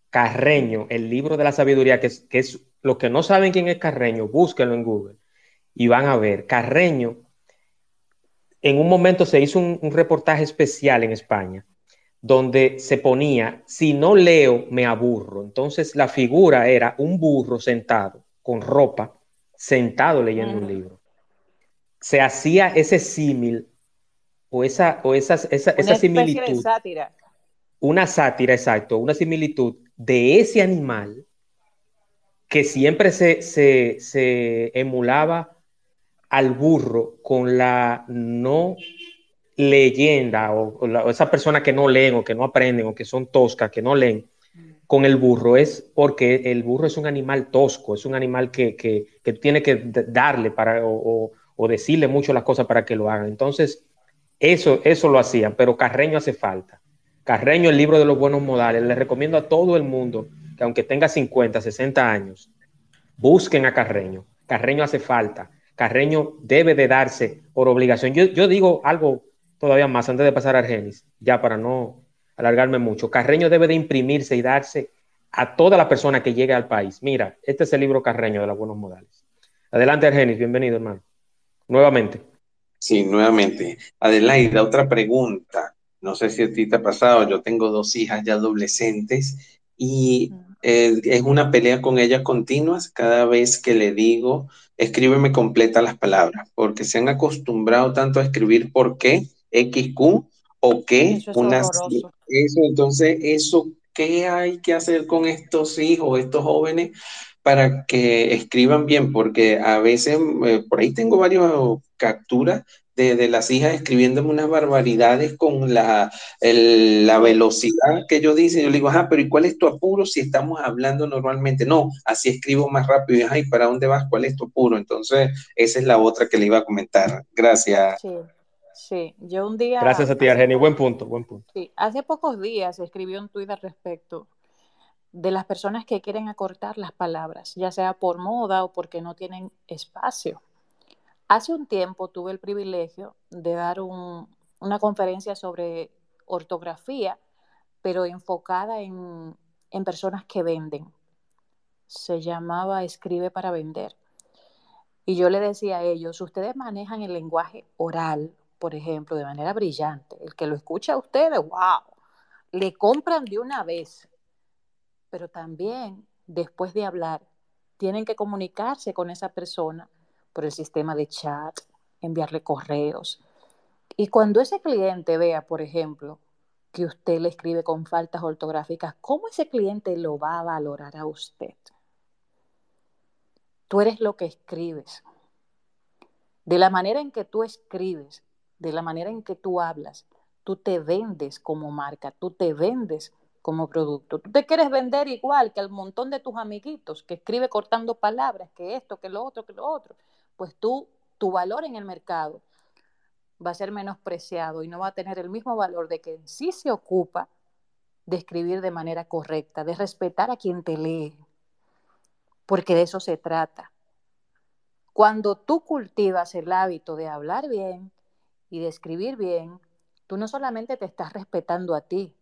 Carreño, el libro de la sabiduría, que es, que es los que no saben quién es Carreño, búsquenlo en Google y van a ver. Carreño, en un momento se hizo un reportaje especial en España donde se ponía, si no leo, me aburro. Entonces la figura era un burro sentado, con ropa, sentado leyendo un libro. Se hacía ese símil o esa, o esa, esa, esa similitud. sátira. Una sátira, exacto, una similitud de ese animal que siempre se, se, se emulaba al burro con la no leyenda o, esa persona que no leen o que no aprenden o que son toscas, que no leen, con el burro es porque el burro es un animal tosco, es un animal que, que, tiene que darle para o, decirle mucho las cosas para que lo hagan. Entonces, eso, eso lo hacían, pero Carreño hace falta. Carreño, el libro de los buenos modales, le recomiendo a todo el mundo que aunque tenga 50, 60 años, busquen a Carreño. Carreño hace falta. Carreño debe de darse por obligación. Yo, yo digo algo todavía más antes de pasar a Argenis, ya para no alargarme mucho. Carreño debe de imprimirse y darse a toda la persona que llegue al país. Mira, este es el libro Carreño de los buenos modales. Adelante, Argenis, bienvenido, hermano. Nuevamente. Sí, nuevamente. Adelaida, otra pregunta. No sé si a ti te ha pasado, yo tengo dos hijas ya adolescentes y eh, es una pelea con ellas continuas cada vez que le digo, escríbeme completa las palabras, porque se han acostumbrado tanto a escribir por qué XQ o que una, Eso, entonces, eso, ¿qué hay que hacer con estos hijos, estos jóvenes, para que escriban bien? Porque a veces, eh, por ahí tengo varias capturas de, las hijas escribiéndome unas barbaridades con la, la velocidad que yo dicen. Yo le digo, ajá, pero ¿y cuál es tu apuro si estamos hablando normalmente? No, así escribo más rápido. Y, ay, ¿para dónde vas? ¿Cuál es tu apuro? Entonces, esa es la otra que le iba a comentar. Gracias. Sí. Sí, yo un día. Gracias a ti, Argeni. Buen punto, buen punto. Sí, hace pocos días escribí un tuit al respecto de las personas que quieren acortar las palabras, ya sea por moda o porque no tienen espacio. Hace un tiempo tuve el privilegio de dar una conferencia sobre ortografía, pero enfocada en, en personas que venden. Se llamaba Escribe para vender. Y yo le decía a ellos, ustedes manejan el lenguaje oral, por ejemplo, de manera brillante. El que lo escucha a ustedes, wow, le compran de una vez. Pero también, después de hablar, tienen que comunicarse con esa persona por el sistema de chat, enviarle correos. Y cuando ese cliente vea, por ejemplo, que usted le escribe con faltas ortográficas, ¿cómo ese cliente lo va a valorar a usted? Tú eres lo que escribes. De la manera en que tú escribes, de la manera en que tú hablas, tú te vendes como marca, tú te vendes como producto. Tú te quieres vender igual que al montón de tus amiguitos que escribe cortando palabras, que esto, que lo otro, que lo otro. Pues tú, tu valor en el mercado va a ser menospreciado y no va a tener el mismo valor de que sí se ocupa de escribir de manera correcta, de respetar a quien te lee, porque de eso se trata. Cuando tú cultivas el hábito de hablar bien, y de escribir bien, tú no solamente te estás respetando a ti,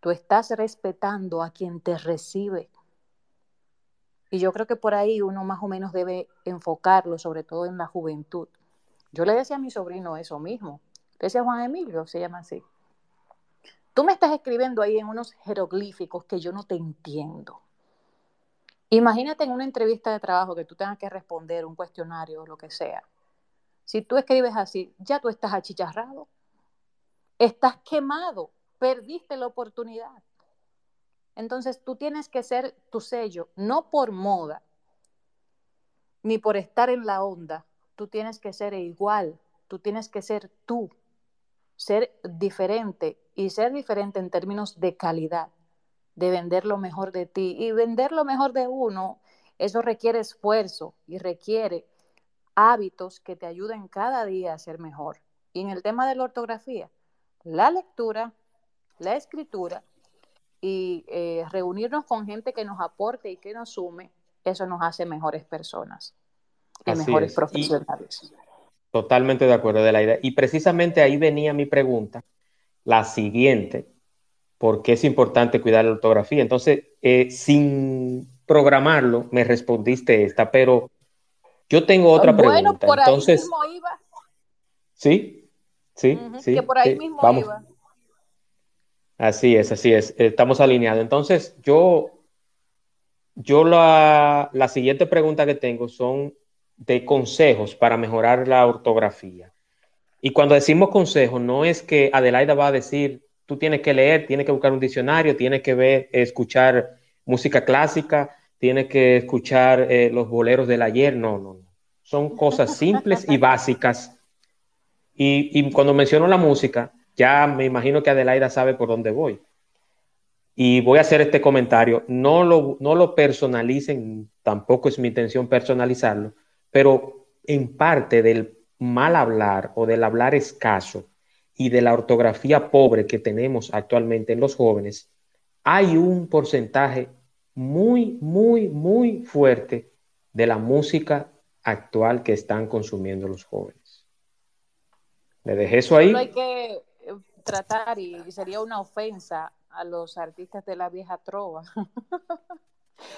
tú estás respetando a quien te recibe. Y yo creo que por ahí uno más o menos debe enfocarlo, sobre todo en la juventud. Yo le decía a mi sobrino eso mismo. Le decía Juan Emilio, se llama así. Tú me estás escribiendo ahí en unos jeroglíficos que yo no te entiendo. Imagínate en una entrevista de trabajo que tú tengas que responder un cuestionario o lo que sea. Si tú escribes así, ya tú estás achicharrado, estás quemado, perdiste la oportunidad. Entonces tú tienes que ser tu sello, no por moda, ni por estar en la onda. Tú tienes que ser igual, tú tienes que ser tú, ser diferente. Y ser diferente en términos de calidad, de vender lo mejor de ti. Y vender lo mejor de uno, eso requiere esfuerzo y requiere hábitos que te ayuden cada día a ser mejor. Y en el tema de la ortografía, la lectura, la escritura y eh, reunirnos con gente que nos aporte y que nos sume, eso nos hace mejores personas y mejores profesionales. totalmente de acuerdo, de la idea. Y precisamente ahí venía mi pregunta, la siguiente, ¿por qué es importante cuidar la ortografía? Entonces, eh, sin programarlo, me respondiste esta, pero yo tengo otra pregunta. Bueno, por ahí mismo iba. Sí, sí, sí. Que por ahí mismo vamos. iba. Así es, así es. Estamos alineados. Entonces, yo, yo la, la siguiente pregunta que tengo son de consejos para mejorar la ortografía. Y cuando decimos consejos, no es que Adelaida va a decir, tú tienes que leer, tienes que buscar un diccionario, tienes que ver, escuchar música clásica, tienes que escuchar eh, los boleros del ayer. No, no, no. Son cosas simples y básicas. Y, cuando menciono la música, ya me imagino que Adelaida sabe por dónde voy. Y voy a hacer este comentario. No lo, no lo personalicen, tampoco es mi intención personalizarlo, pero en parte del mal hablar o del hablar escaso y de la ortografía pobre que tenemos actualmente en los jóvenes, hay un porcentaje muy, muy, muy fuerte de la música actual que están consumiendo los jóvenes. Le dejé eso ahí. No hay que eh, tratar y sería una ofensa a los artistas de la vieja trova. <laughs>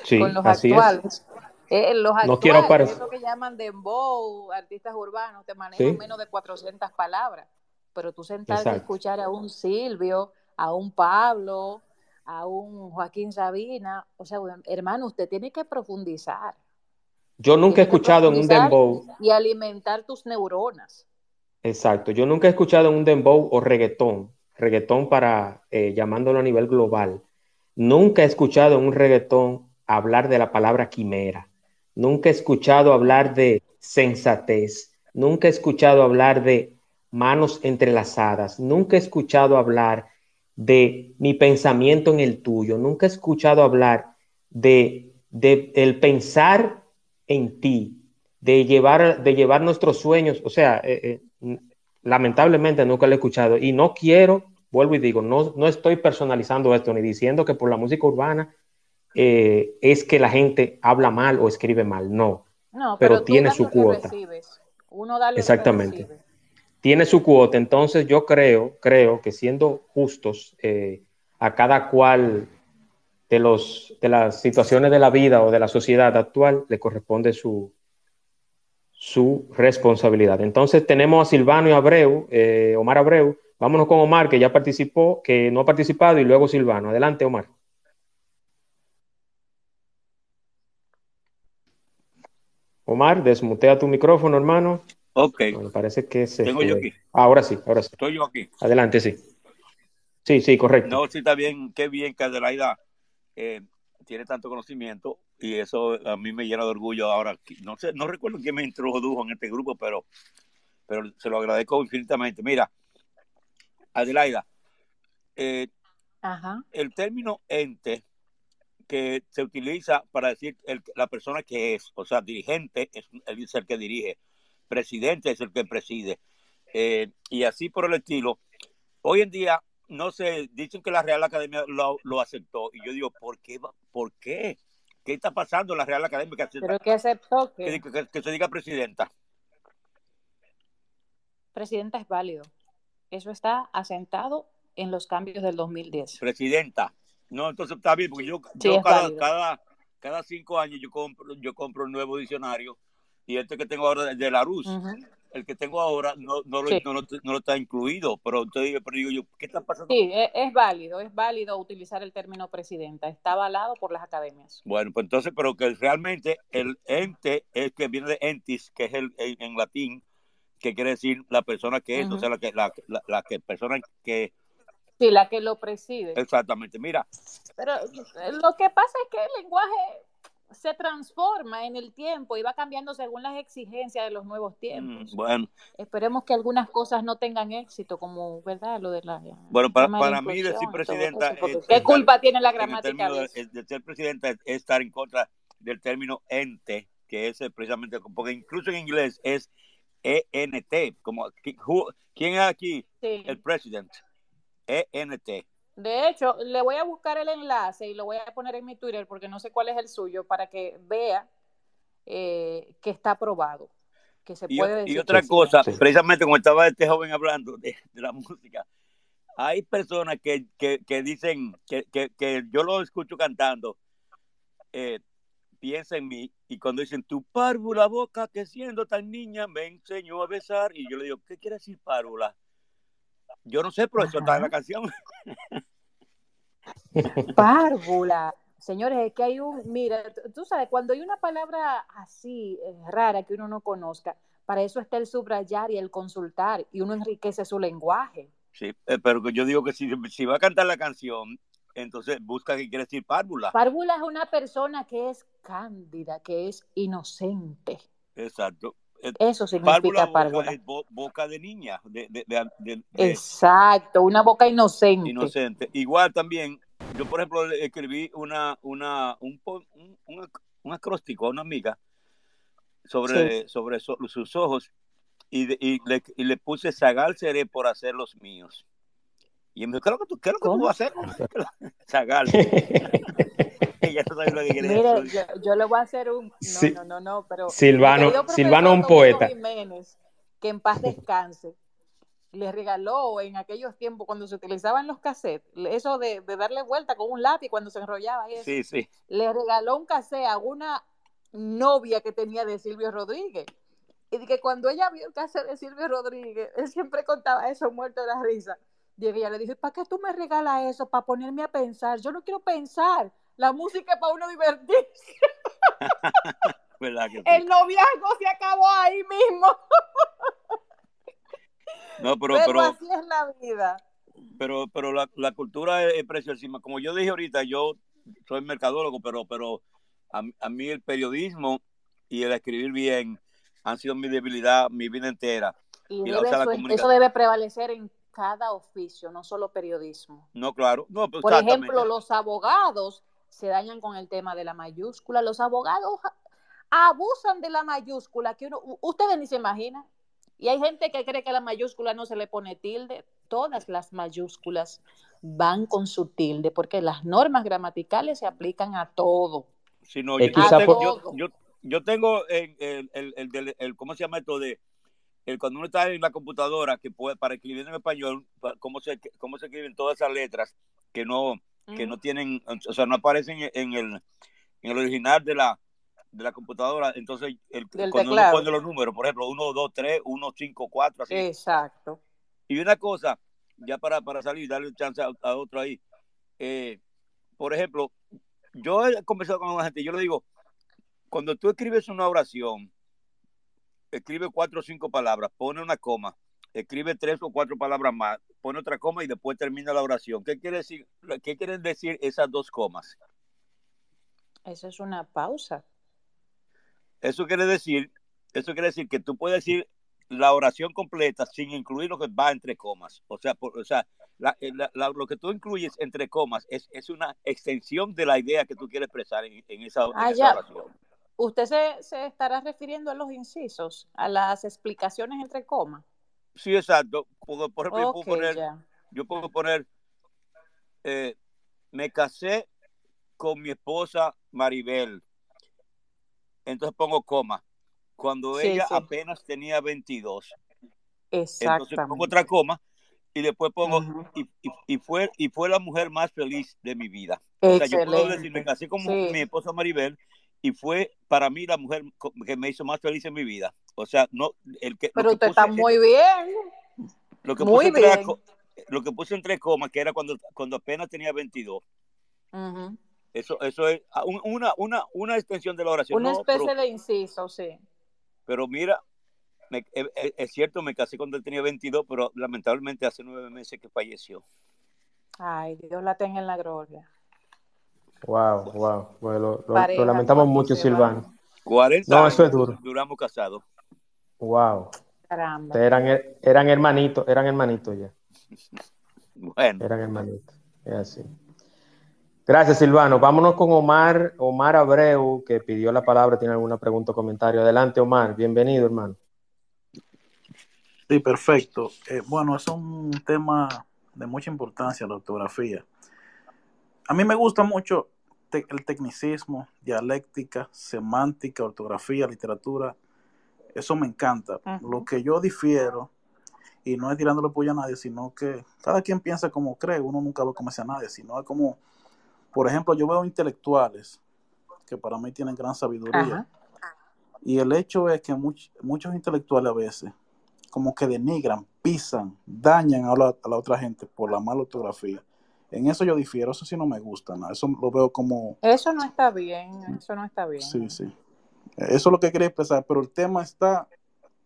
Sí, con los actuales. Eh, los actuales, no quiero parecer... eso que llaman dembow, artistas urbanos, te manejan menos de 400 palabras, pero tú sentarte a escuchar a un Silvio, a un Pablo, a un Joaquín Sabina. O sea, hermano, usted tiene que profundizar. Yo nunca he escuchado en un dembow. Y alimentar tus neuronas. Exacto. Yo nunca he escuchado en un dembow o reggaetón, reggaetón para eh, llamándolo a nivel global, nunca he escuchado en un reggaetón hablar de la palabra quimera, nunca he escuchado hablar de sensatez, nunca he escuchado hablar de manos entrelazadas, nunca he escuchado hablar de mi pensamiento en el tuyo, nunca he escuchado hablar de, de el pensar en ti, de llevar, de llevar nuestros sueños, o sea, eh, eh, lamentablemente nunca lo he escuchado. Y no quiero, vuelvo y digo, no, no estoy personalizando esto ni diciendo que por la música urbana eh, es que la gente habla mal o escribe mal, no, pero, tiene su cuota. Uno da Exactamente. Tiene su cuota, entonces yo creo, creo que siendo justos a cada cual de, los, de las situaciones de la vida o de la sociedad actual le corresponde su, su responsabilidad. Entonces tenemos a Silvano y Abreu, eh, Omar Abreu. Vámonos con Omar, que ya participó, que no ha participado, y luego Silvano. Adelante, Omar. Omar, desmutea tu micrófono, hermano. Ok. Parece que se. Tengo yo aquí. ahora sí, ahora sí. Estoy yo aquí. Adelante, sí. Sí, sí, correcto. No, sí, está bien. Qué bien que Adelaida eh, tiene tanto conocimiento y eso a mí me llena de orgullo ahora. No sé, no recuerdo quién me introdujo en este grupo, pero, pero se lo agradezco infinitamente. Mira, Adelaida, eh, el término ente que se utiliza para decir la persona que es, o sea, dirigente es el, que dirige, presidente es el que preside, eh, y así por el estilo. Hoy en día no sé, dicen que la Real Academia lo, aceptó y yo digo, ¿por qué? ¿Por qué? ¿Qué está pasando en la Real Academia? Que Pero que aceptó que... Que, se diga presidenta. Presidenta es válido. Eso está asentado en los cambios del 2010. Presidenta. No, entonces está bien, porque yo, cada, cada, cinco años yo compro, yo compro un nuevo diccionario y este que tengo ahora de la Rus el que tengo ahora no, no, lo, no, lo, está incluido, pero entonces pero digo yo, ¿qué está pasando? Sí, es, es, válido, es válido utilizar el término presidenta, está avalado por las academias. Bueno, pues entonces, pero que realmente el ente es que viene de entis, que es el en, latín, que quiere decir la persona que es, o sea, la que la, la, que persona que Sí, la que lo preside. Exactamente, mira. Pero lo que pasa es que el lenguaje se transforma en el tiempo y va cambiando según las exigencias de los nuevos tiempos. Mm, bueno. Esperemos que algunas cosas no tengan éxito, como, ¿verdad? Lo de la... Bueno, para, para mí decir presidenta... ¿Qué culpa tiene la gramática? De, ser presidenta es estar en contra del término ente, que es precisamente, porque incluso en inglés es ENT, como, ¿quién es aquí? El presidente. ENT. De hecho, le voy a buscar el enlace y lo voy a poner en mi Twitter porque no sé cuál es el suyo para que vea eh, que está aprobado. Que se y, puede decir y otra cosa, precisamente como estaba este joven hablando de, la música, hay personas que, dicen que, que, yo lo escucho cantando, eh, piensa en mí y cuando dicen tu párvula boca que siendo tan niña me enseñó a besar y yo le digo, ¿qué quiere decir párvula? Yo no sé, pero eso está en la canción. <laughs> Párvula. Señores, es que hay un, mira, tú sabes, cuando hay una palabra así eh, rara que uno no conozca, para eso está el subrayar y el consultar, y uno enriquece su lenguaje. Sí, eh, pero yo digo que si, si va a cantar la canción, entonces busca qué quiere decir párvula. Párvula es una persona que es cándida, que es inocente. Exacto. Eh, Eso significa párvula. Boca, de niña. De, Exacto, una boca inocente. Inocente. Igual también, yo por ejemplo escribí una, una, un, un, acróstico a una amiga sobre, sobre sus ojos y, y, le, y, le, puse sagal seré por hacer los míos. Y me dijo, ¿qué es lo que tú, qué es lo que tú vas a hacer? <laughs> <laughs> <laughs> Mire, yo, le voy a hacer un. No, no, no, no, pero. Silvano, Silvano un poeta. Jiménez, que en paz descanse, le regaló en aquellos tiempos cuando se utilizaban los cassettes, eso de, darle vuelta con un lápiz cuando se enrollaba eso. Sí, sí. Le regaló un cassette a una novia que tenía de Silvio Rodríguez. Y que cuando ella vio el cassette de Silvio Rodríguez, él siempre contaba eso muerto de la risa. Y ella le dijo, ¿para qué tú me regalas eso? Para ponerme a pensar. Yo no quiero pensar. La música es para uno divertirse. <laughs> El noviazgo se acabó ahí mismo. No, pero, pero, así es la vida. pero, pero la, la cultura es, preciosísima. Como yo dije ahorita, yo soy mercadólogo, pero, pero a, a, mí el periodismo y el escribir bien han sido mi debilidad mi vida entera. Y, debe, eso, debe prevalecer en cada oficio, no solo periodismo. No, claro. No, pues Por ejemplo, los abogados se dañan con el tema de la mayúscula. Los abogados abusan de la mayúscula, que uno, ustedes ni se imaginan. Y hay gente que cree que a la mayúscula no se le pone tilde. Todas las mayúsculas van con su tilde, porque las normas gramaticales se aplican a todo. Si no, yo, tengo, yo, yo, tengo el, el, el, el, ¿cómo se llama esto? de el, Cuando uno está en la computadora, que puede, para escribir en español, cómo se, cómo se escriben todas esas letras que no, que no tienen, o sea, no aparecen en el, en el original de la, de la computadora, entonces el, cuando uno pone los números, por ejemplo, 1, 2, 3, 1, 5, 4, así. Exacto. Y una cosa, ya para, para salir, darle chance a, otro ahí. Eh, por ejemplo, yo he conversado con una gente yo le digo, cuando tú escribes una oración, escribe cuatro o cinco palabras, pone una coma, escribe tres o cuatro palabras más, pone otra coma y después termina la oración. ¿Qué quiere decir, qué quieren decir esas dos comas? Eso es una pausa. Eso quiere decir, eso quiere decir que tú puedes decir la oración completa sin incluir lo que va entre comas. O sea, o sea eh, lo que tú incluyes entre comas es, es, una extensión de la idea que tú quieres expresar en, esa, ah, oración. ¿Usted se, se, estará refiriendo a los incisos, a las explicaciones entre comas? Sí, exacto. Por, ejemplo, yo puedo poner, yo puedo poner eh, me casé con mi esposa Maribel entonces pongo coma. Cuando ella apenas tenía 22. Entonces pongo otra coma y después pongo, y, fue, y fue la mujer más feliz de mi vida. O sea, yo puedo decir, me casé con mi esposa Maribel y fue para mí la mujer que me hizo más feliz en mi vida. O sea, no, el que... Pero usted está muy bien. Lo que, muy puse bien. Lo que puse entre comas, que era cuando, cuando apenas tenía 22. Eso, eso es ah, una, una, una extensión de la oración. Una especie de inciso, sí. Pero mira, e, e, es, cierto, me casé cuando él tenía 22, pero lamentablemente hace nueve meses que falleció. Ay, Dios la tenga en la gloria. Wow, wow. Bueno, lo, lamentamos mucho, Silvano. 40 no, eso es duro. duramos casados. Wow. Caramba. Eran, eran hermanitos, eran hermanitos ya. <laughs> Bueno. Eran hermanitos. Es así. Gracias, Silvano. Vámonos con Omar, Omar Abreu, que pidió la palabra, tiene alguna pregunta o comentario. Adelante, Omar. Bienvenido, hermano. Sí, perfecto. Eh, bueno, es un tema de mucha importancia, la ortografía. A mí me gusta mucho el tecnicismo, dialéctica, semántica, ortografía, literatura. Eso me encanta. Lo que yo difiero, y no es tirándole pollo a nadie, sino que cada quien piensa como cree, uno nunca va a a nadie, sino es como por ejemplo, yo veo intelectuales que para mí tienen gran sabiduría. Y el hecho es que muchos intelectuales a veces como que denigran, pisan, dañan a la, otra gente por la mala ortografía. En eso yo difiero, eso sí no me gusta, ¿no? eso lo veo como... Eso no está bien, eso no está bien. Sí, sí. Eso es lo que quería expresar, pero el tema está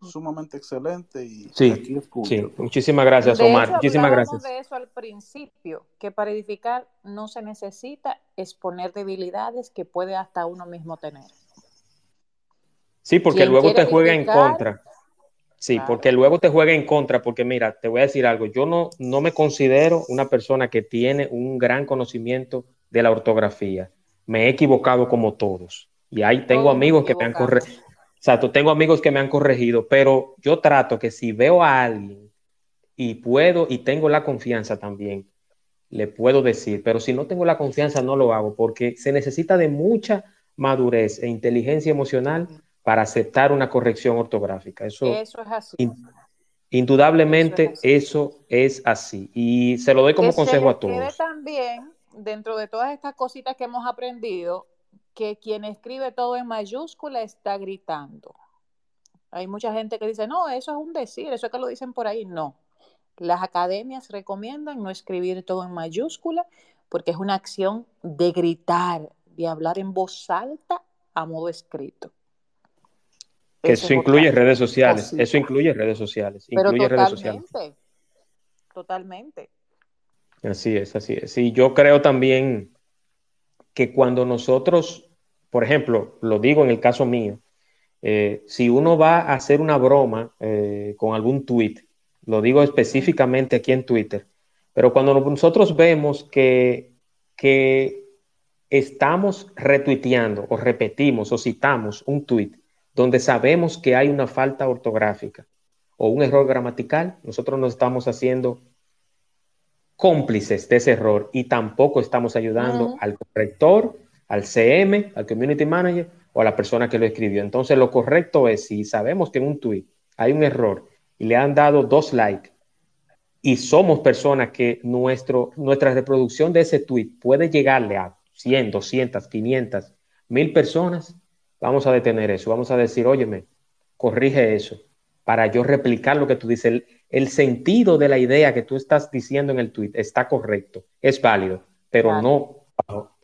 sumamente excelente y sí, sí. muchísimas gracias Omar, muchísimas gracias. de eso al principio, que para edificar no se necesita exponer debilidades que puede hasta uno mismo tener. Sí, porque luego te juega en contra. Sí, porque luego te juega en contra, porque mira, te voy a decir algo, yo no, no me considero una persona que tiene un gran conocimiento de la ortografía. Me he equivocado como todos. Y ahí tengo amigos que me han corregido Exacto, tengo amigos que me han corregido, pero yo trato que si veo a alguien y puedo y tengo la confianza también, le puedo decir, pero si no tengo la confianza no lo hago porque se necesita de mucha madurez e inteligencia emocional para aceptar una corrección ortográfica. Eso, es así. indudablemente eso es, así. Y se lo doy como consejo a todos. también, dentro de todas estas cositas que hemos aprendido, que quien escribe todo en mayúscula está gritando. Hay mucha gente que dice, no, eso es un decir, eso es que lo dicen por ahí. No. Las academias recomiendan no escribir todo en mayúscula porque es una acción de gritar, de hablar en voz alta a modo escrito. eso, incluye redes sociales, eso incluye redes sociales, incluye redes sociales. Totalmente. Así es, así es. Y yo creo también que cuando nosotros, por ejemplo, lo digo en el caso mío, eh, si uno va a hacer una broma eh, con algún tweet, lo digo específicamente aquí en Twitter, pero cuando nosotros vemos que, que estamos retuiteando o repetimos o citamos un tweet donde sabemos que hay una falta ortográfica o un error gramatical, nosotros nos estamos haciendo cómplices de ese error y tampoco estamos ayudando al corrector, al CM, al community manager o a la persona que lo escribió. Entonces, lo correcto es, si sabemos que en un tweet hay un error y le han dado dos likes y somos personas que nuestro, nuestra reproducción de ese tweet puede llegarle a 100, 200, 500, 1000 personas, vamos a detener eso. Vamos a decir, óyeme, corrige eso para yo replicar lo que tú dices. El, sentido de la idea que tú estás diciendo en el tweet está correcto, es válido, pero no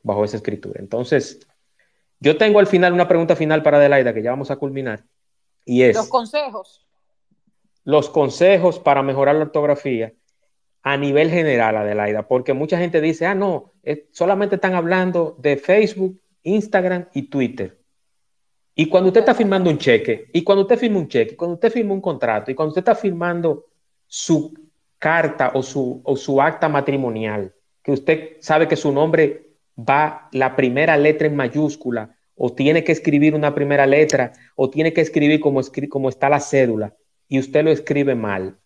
bajo, esa escritura. Entonces, yo tengo al final una pregunta final para Adelaida que ya vamos a culminar. Y es... Los consejos. Los consejos para mejorar la ortografía a nivel general, Adelaida, porque mucha gente dice, ah, no, solamente están hablando de Facebook, Instagram y Twitter. Y cuando usted está firmando un cheque, y cuando usted firma un cheque, cuando usted firma un contrato, y cuando usted está firmando su carta o su, o su acta matrimonial, que usted sabe que su nombre va la primera letra en mayúscula o tiene que escribir una primera letra o tiene que escribir como, como está la cédula y usted lo escribe mal,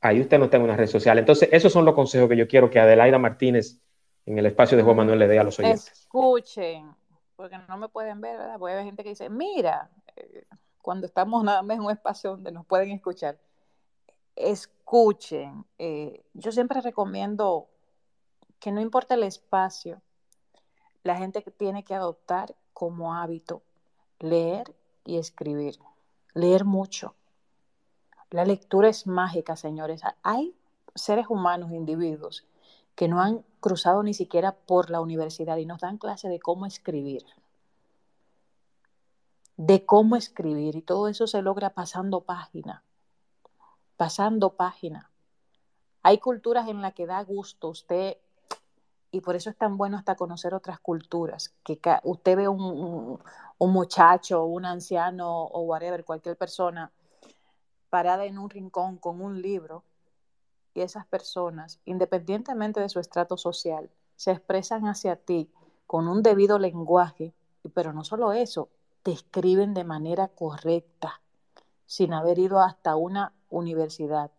ahí usted no tiene una red social. Entonces, esos son los consejos que yo quiero que Adelaida Martínez en el espacio de Juan Manuel le dé a los oyentes. Escuchen, porque no me pueden ver, ¿verdad? Porque hay gente que dice, mira, eh, cuando estamos nada más en un espacio donde nos pueden escuchar, escuchen. Eh, yo siempre recomiendo que no importa el espacio, la gente tiene que adoptar como hábito leer y escribir. Leer mucho. La lectura es mágica, señores. Hay seres humanos, individuos, que no han cruzado ni siquiera por la universidad y nos dan clase de cómo escribir. De cómo escribir. Y todo eso se logra pasando página. Pasando página. Hay culturas en las que da gusto usted y por eso es tan bueno hasta conocer otras culturas, que usted ve un, un, muchacho, un anciano o whatever, cualquier persona parada en un rincón con un libro y esas personas, independientemente de su estrato social, se expresan hacia ti con un debido lenguaje, pero no solo eso, te escriben de manera correcta, sin haber ido hasta una universidad.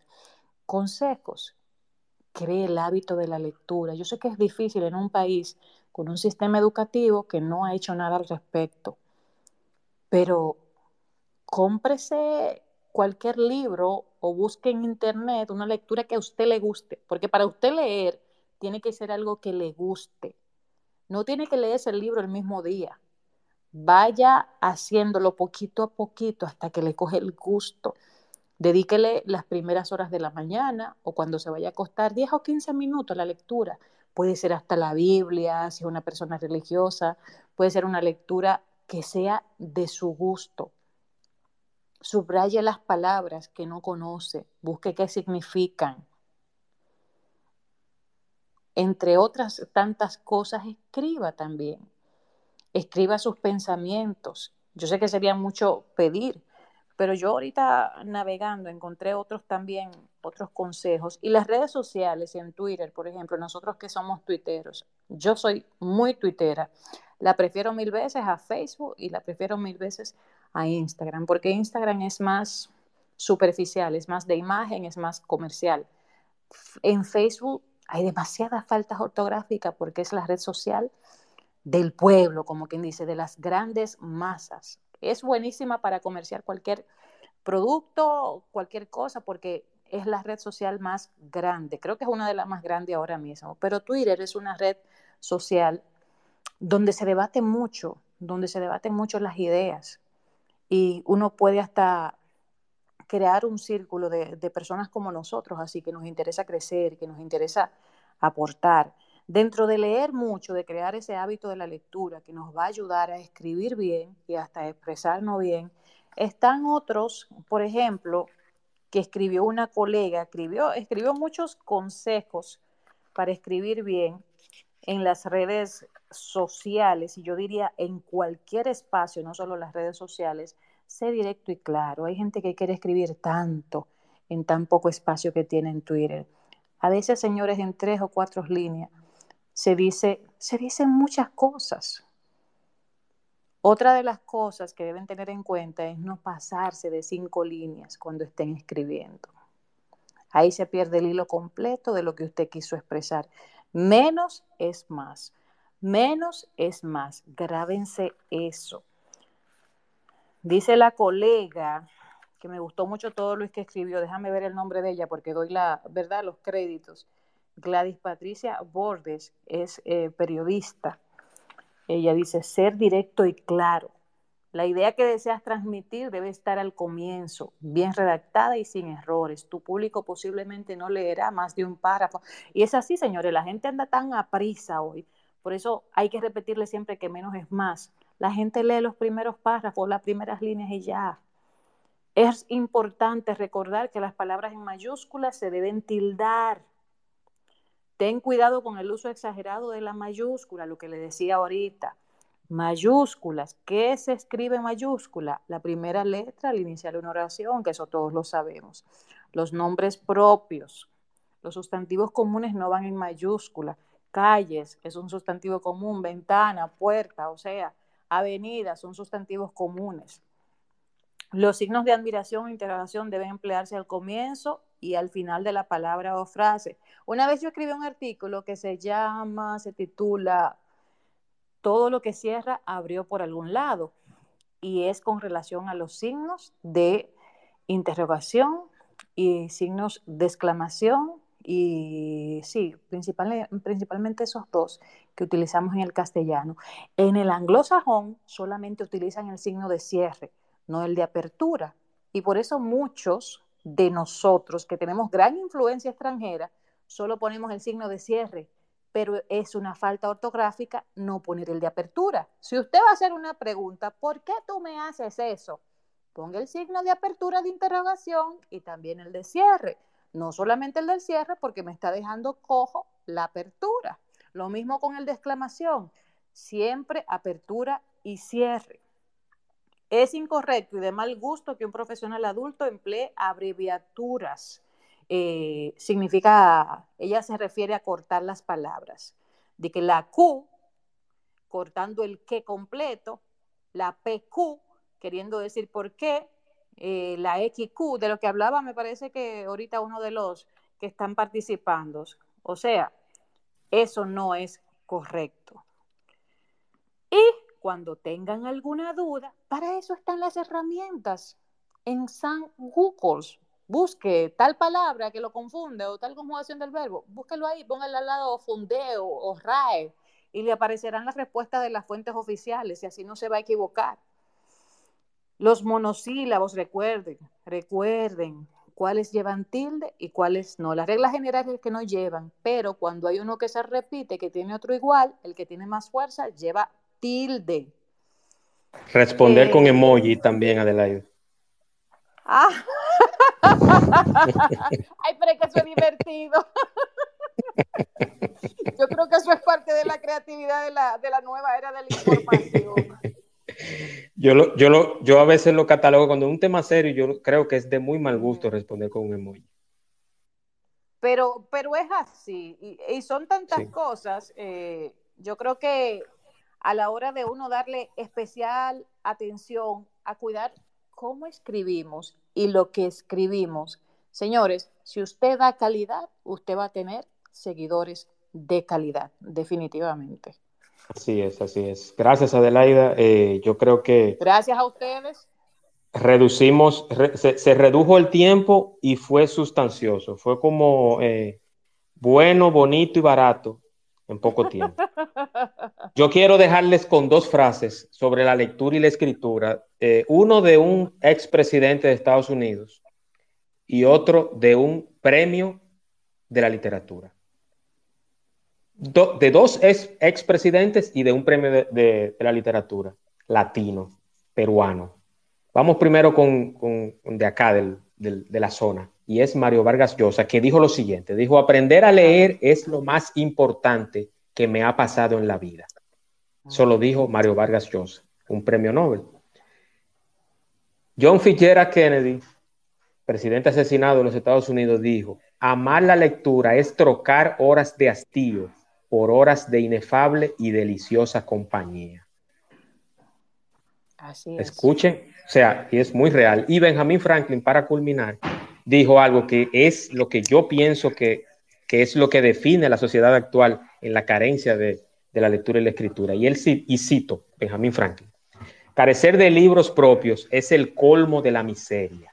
Consejos cree el hábito de la lectura. Yo sé que es difícil en un país con un sistema educativo que no ha hecho nada al respecto, pero cómprese cualquier libro o busque en internet una lectura que a usted le guste, porque para usted leer tiene que ser algo que le guste. No tiene que leerse el libro el mismo día. Vaya haciéndolo poquito a poquito hasta que le coge el gusto. Dedíquele las primeras horas de la mañana o cuando se vaya a acostar 10 o 15 minutos a la lectura. Puede ser hasta la Biblia, si es una persona religiosa, puede ser una lectura que sea de su gusto. Subraye las palabras que no conoce, busque qué significan. Entre otras tantas cosas, escriba también. Escriba sus pensamientos. Yo sé que sería mucho pedir, pero yo ahorita navegando encontré otros también, otros consejos. Y las redes sociales, en Twitter, por ejemplo, nosotros que somos tuiteros, yo soy muy tuitera. La prefiero mil veces a Facebook y la prefiero mil veces a Instagram, porque Instagram es más superficial, es más de imagen, es más comercial. En Facebook hay demasiadas faltas ortográficas porque es la red social del pueblo, como quien dice, de las grandes masas es buenísima para comerciar cualquier producto, cualquier cosa, porque es la red social más grande. Creo que es una de las más grandes ahora mismo. Pero Twitter es una red social donde se debate mucho, donde se debaten mucho las ideas. Y uno puede hasta crear un círculo de, de personas como nosotros, así que nos interesa crecer, que nos interesa aportar. Dentro de leer mucho, de crear ese hábito de la lectura que nos va a ayudar a escribir bien y hasta expresarnos bien, están otros, por ejemplo, que escribió una colega, escribió, escribió muchos consejos para escribir bien en las redes sociales, y yo diría en cualquier espacio, no solo las redes sociales, sé directo y claro. Hay gente que quiere escribir tanto en tan poco espacio que tiene en Twitter. A veces, señores, en tres o cuatro líneas se dice, se dicen muchas cosas. Otra de las cosas que deben tener en cuenta es no pasarse de cinco líneas cuando estén escribiendo. Ahí se pierde el hilo completo de lo que usted quiso expresar. Menos es más. Menos es más. Grábense eso. Dice la colega que me gustó mucho todo lo que escribió. Déjame ver el nombre de ella porque doy la verdad los créditos. Gladys Patricia Bordes es eh, periodista. Ella dice ser directo y claro. La idea que deseas transmitir debe estar al comienzo, bien redactada y sin errores. Tu público posiblemente no leerá más de un párrafo. Y es así, señores, la gente anda tan a hoy. Por eso hay que repetirle siempre que menos es más. La gente lee los primeros párrafos, las primeras líneas y ya. Es importante recordar que las palabras en mayúsculas se deben tildar. Ten cuidado con el uso exagerado de la mayúscula, lo que le decía ahorita. Mayúsculas. ¿Qué se escribe mayúscula? La primera letra al iniciar una oración, que eso todos lo sabemos. Los nombres propios. Los sustantivos comunes no van en mayúscula. Calles es un sustantivo común, ventana, puerta, o sea, avenida son sustantivos comunes. Los signos de admiración o interrogación deben emplearse al comienzo y al final de la palabra o frase. Una vez yo escribí un artículo que se llama, se titula todo lo que cierra abrió por algún lado y es con relación a los signos de interrogación y signos de exclamación y sí, principalmente esos dos que utilizamos en el castellano. En el anglosajón solamente utilizan el signo de cierre, no el de apertura. Y por eso muchos de nosotros que tenemos gran influencia extranjera, solo ponemos el signo de cierre pero es una falta ortográfica no poner el de apertura. Si usted va a hacer una pregunta, ¿por qué tú me haces eso? Ponga el signo de apertura de interrogación y también el de cierre. No solamente el del cierre porque me está dejando cojo la apertura. Lo mismo con el de exclamación. Siempre apertura y cierre. Es incorrecto y de mal gusto que un profesional adulto emplee abreviaturas eh, significa, ella se refiere a cortar las palabras, de que la Q, cortando el que completo, la PQ, queriendo decir por qué, eh, la XQ, de lo que hablaba me parece que ahorita uno de los que están participando. O sea, eso no es correcto. Cuando tengan alguna duda, para eso están las herramientas en San Google busque tal palabra que lo confunde o tal conjugación del verbo, búsquelo ahí, póngale al lado fundeo o RAE y le aparecerán las respuestas de las fuentes oficiales y así no se va a equivocar. Los monosílabos, recuerden, recuerden cuáles llevan tilde y cuáles no. Las reglas generales es que no llevan, pero cuando hay uno que se repite, que tiene otro igual, el que tiene más fuerza lleva tilde. Responder con eh, emoji también, Adelaide. Ah, <laughs> Ay, pero es que eso es divertido. Yo creo que eso es parte de la creatividad de la, de la nueva era de la información. Yo, lo, yo, lo, yo a veces lo catalogo cuando es un tema serio, yo creo que es de muy mal gusto responder con un emoji. Pero, pero es así, y, son tantas cosas, eh, yo creo que a la hora de uno darle especial atención a cuidar cómo escribimos y lo que escribimos. Señores, si usted da calidad, usted va a tener seguidores de calidad, definitivamente. Así es, así es. Gracias, Adelaida. Eh, yo creo que... Gracias a ustedes. Reducimos, se, redujo el tiempo y fue sustancioso. Fue como eh, bueno, bonito y barato en poco tiempo. Yo quiero dejarles con dos frases sobre la lectura y la escritura. Eh, uno de un expresidente de Estados Unidos y otro de un premio de la literatura. de dos ex, expresidentes y de un premio de, la literatura latino, peruano. Vamos primero con, de acá, del, de la zona, y es Mario Vargas Llosa, que dijo lo siguiente, dijo, aprender a leer es lo más importante que me ha pasado en la vida. Eso lo dijo Mario Vargas Llosa, un premio Nobel. John Fitzgerald Kennedy, presidente asesinado en los Estados Unidos, dijo, amar la lectura es trocar horas de hastío por horas de inefable y deliciosa compañía. Así es. Escuchen, o sea, y es muy real. Y Benjamin Franklin, para culminar, dijo algo que es lo que yo pienso que, es lo que define la sociedad actual en la carencia de, la lectura y la escritura. Y él y cito, Benjamin Franklin, carecer de libros propios es el colmo de la miseria.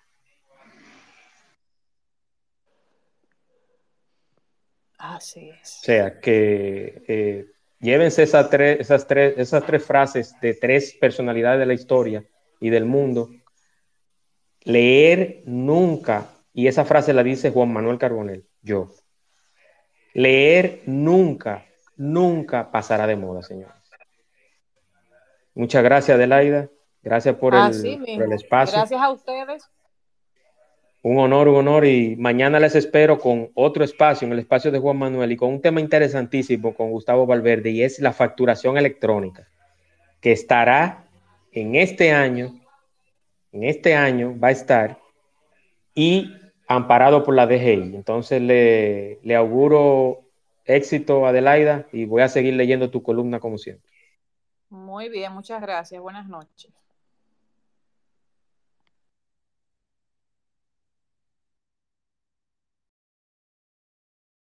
Así es. O sea, que eh, llévense esas tres, esas, tres, esas tres frases de tres personalidades de la historia y del mundo. Leer nunca, y esa frase la dice Juan Manuel Carbonel, yo. Leer nunca, nunca pasará de moda, señores. Muchas gracias, Adelaida. Gracias por, el, por el espacio. Gracias a ustedes un honor, un honor y mañana les espero con otro espacio, en el espacio de Juan Manuel y con un tema interesantísimo con Gustavo Valverde y es la facturación electrónica, que estará en este año, en este año va a estar y amparado por la DGI. Entonces le, le auguro éxito, Adelaida, y voy a seguir leyendo tu columna como siempre. Muy bien, muchas gracias. Buenas noches.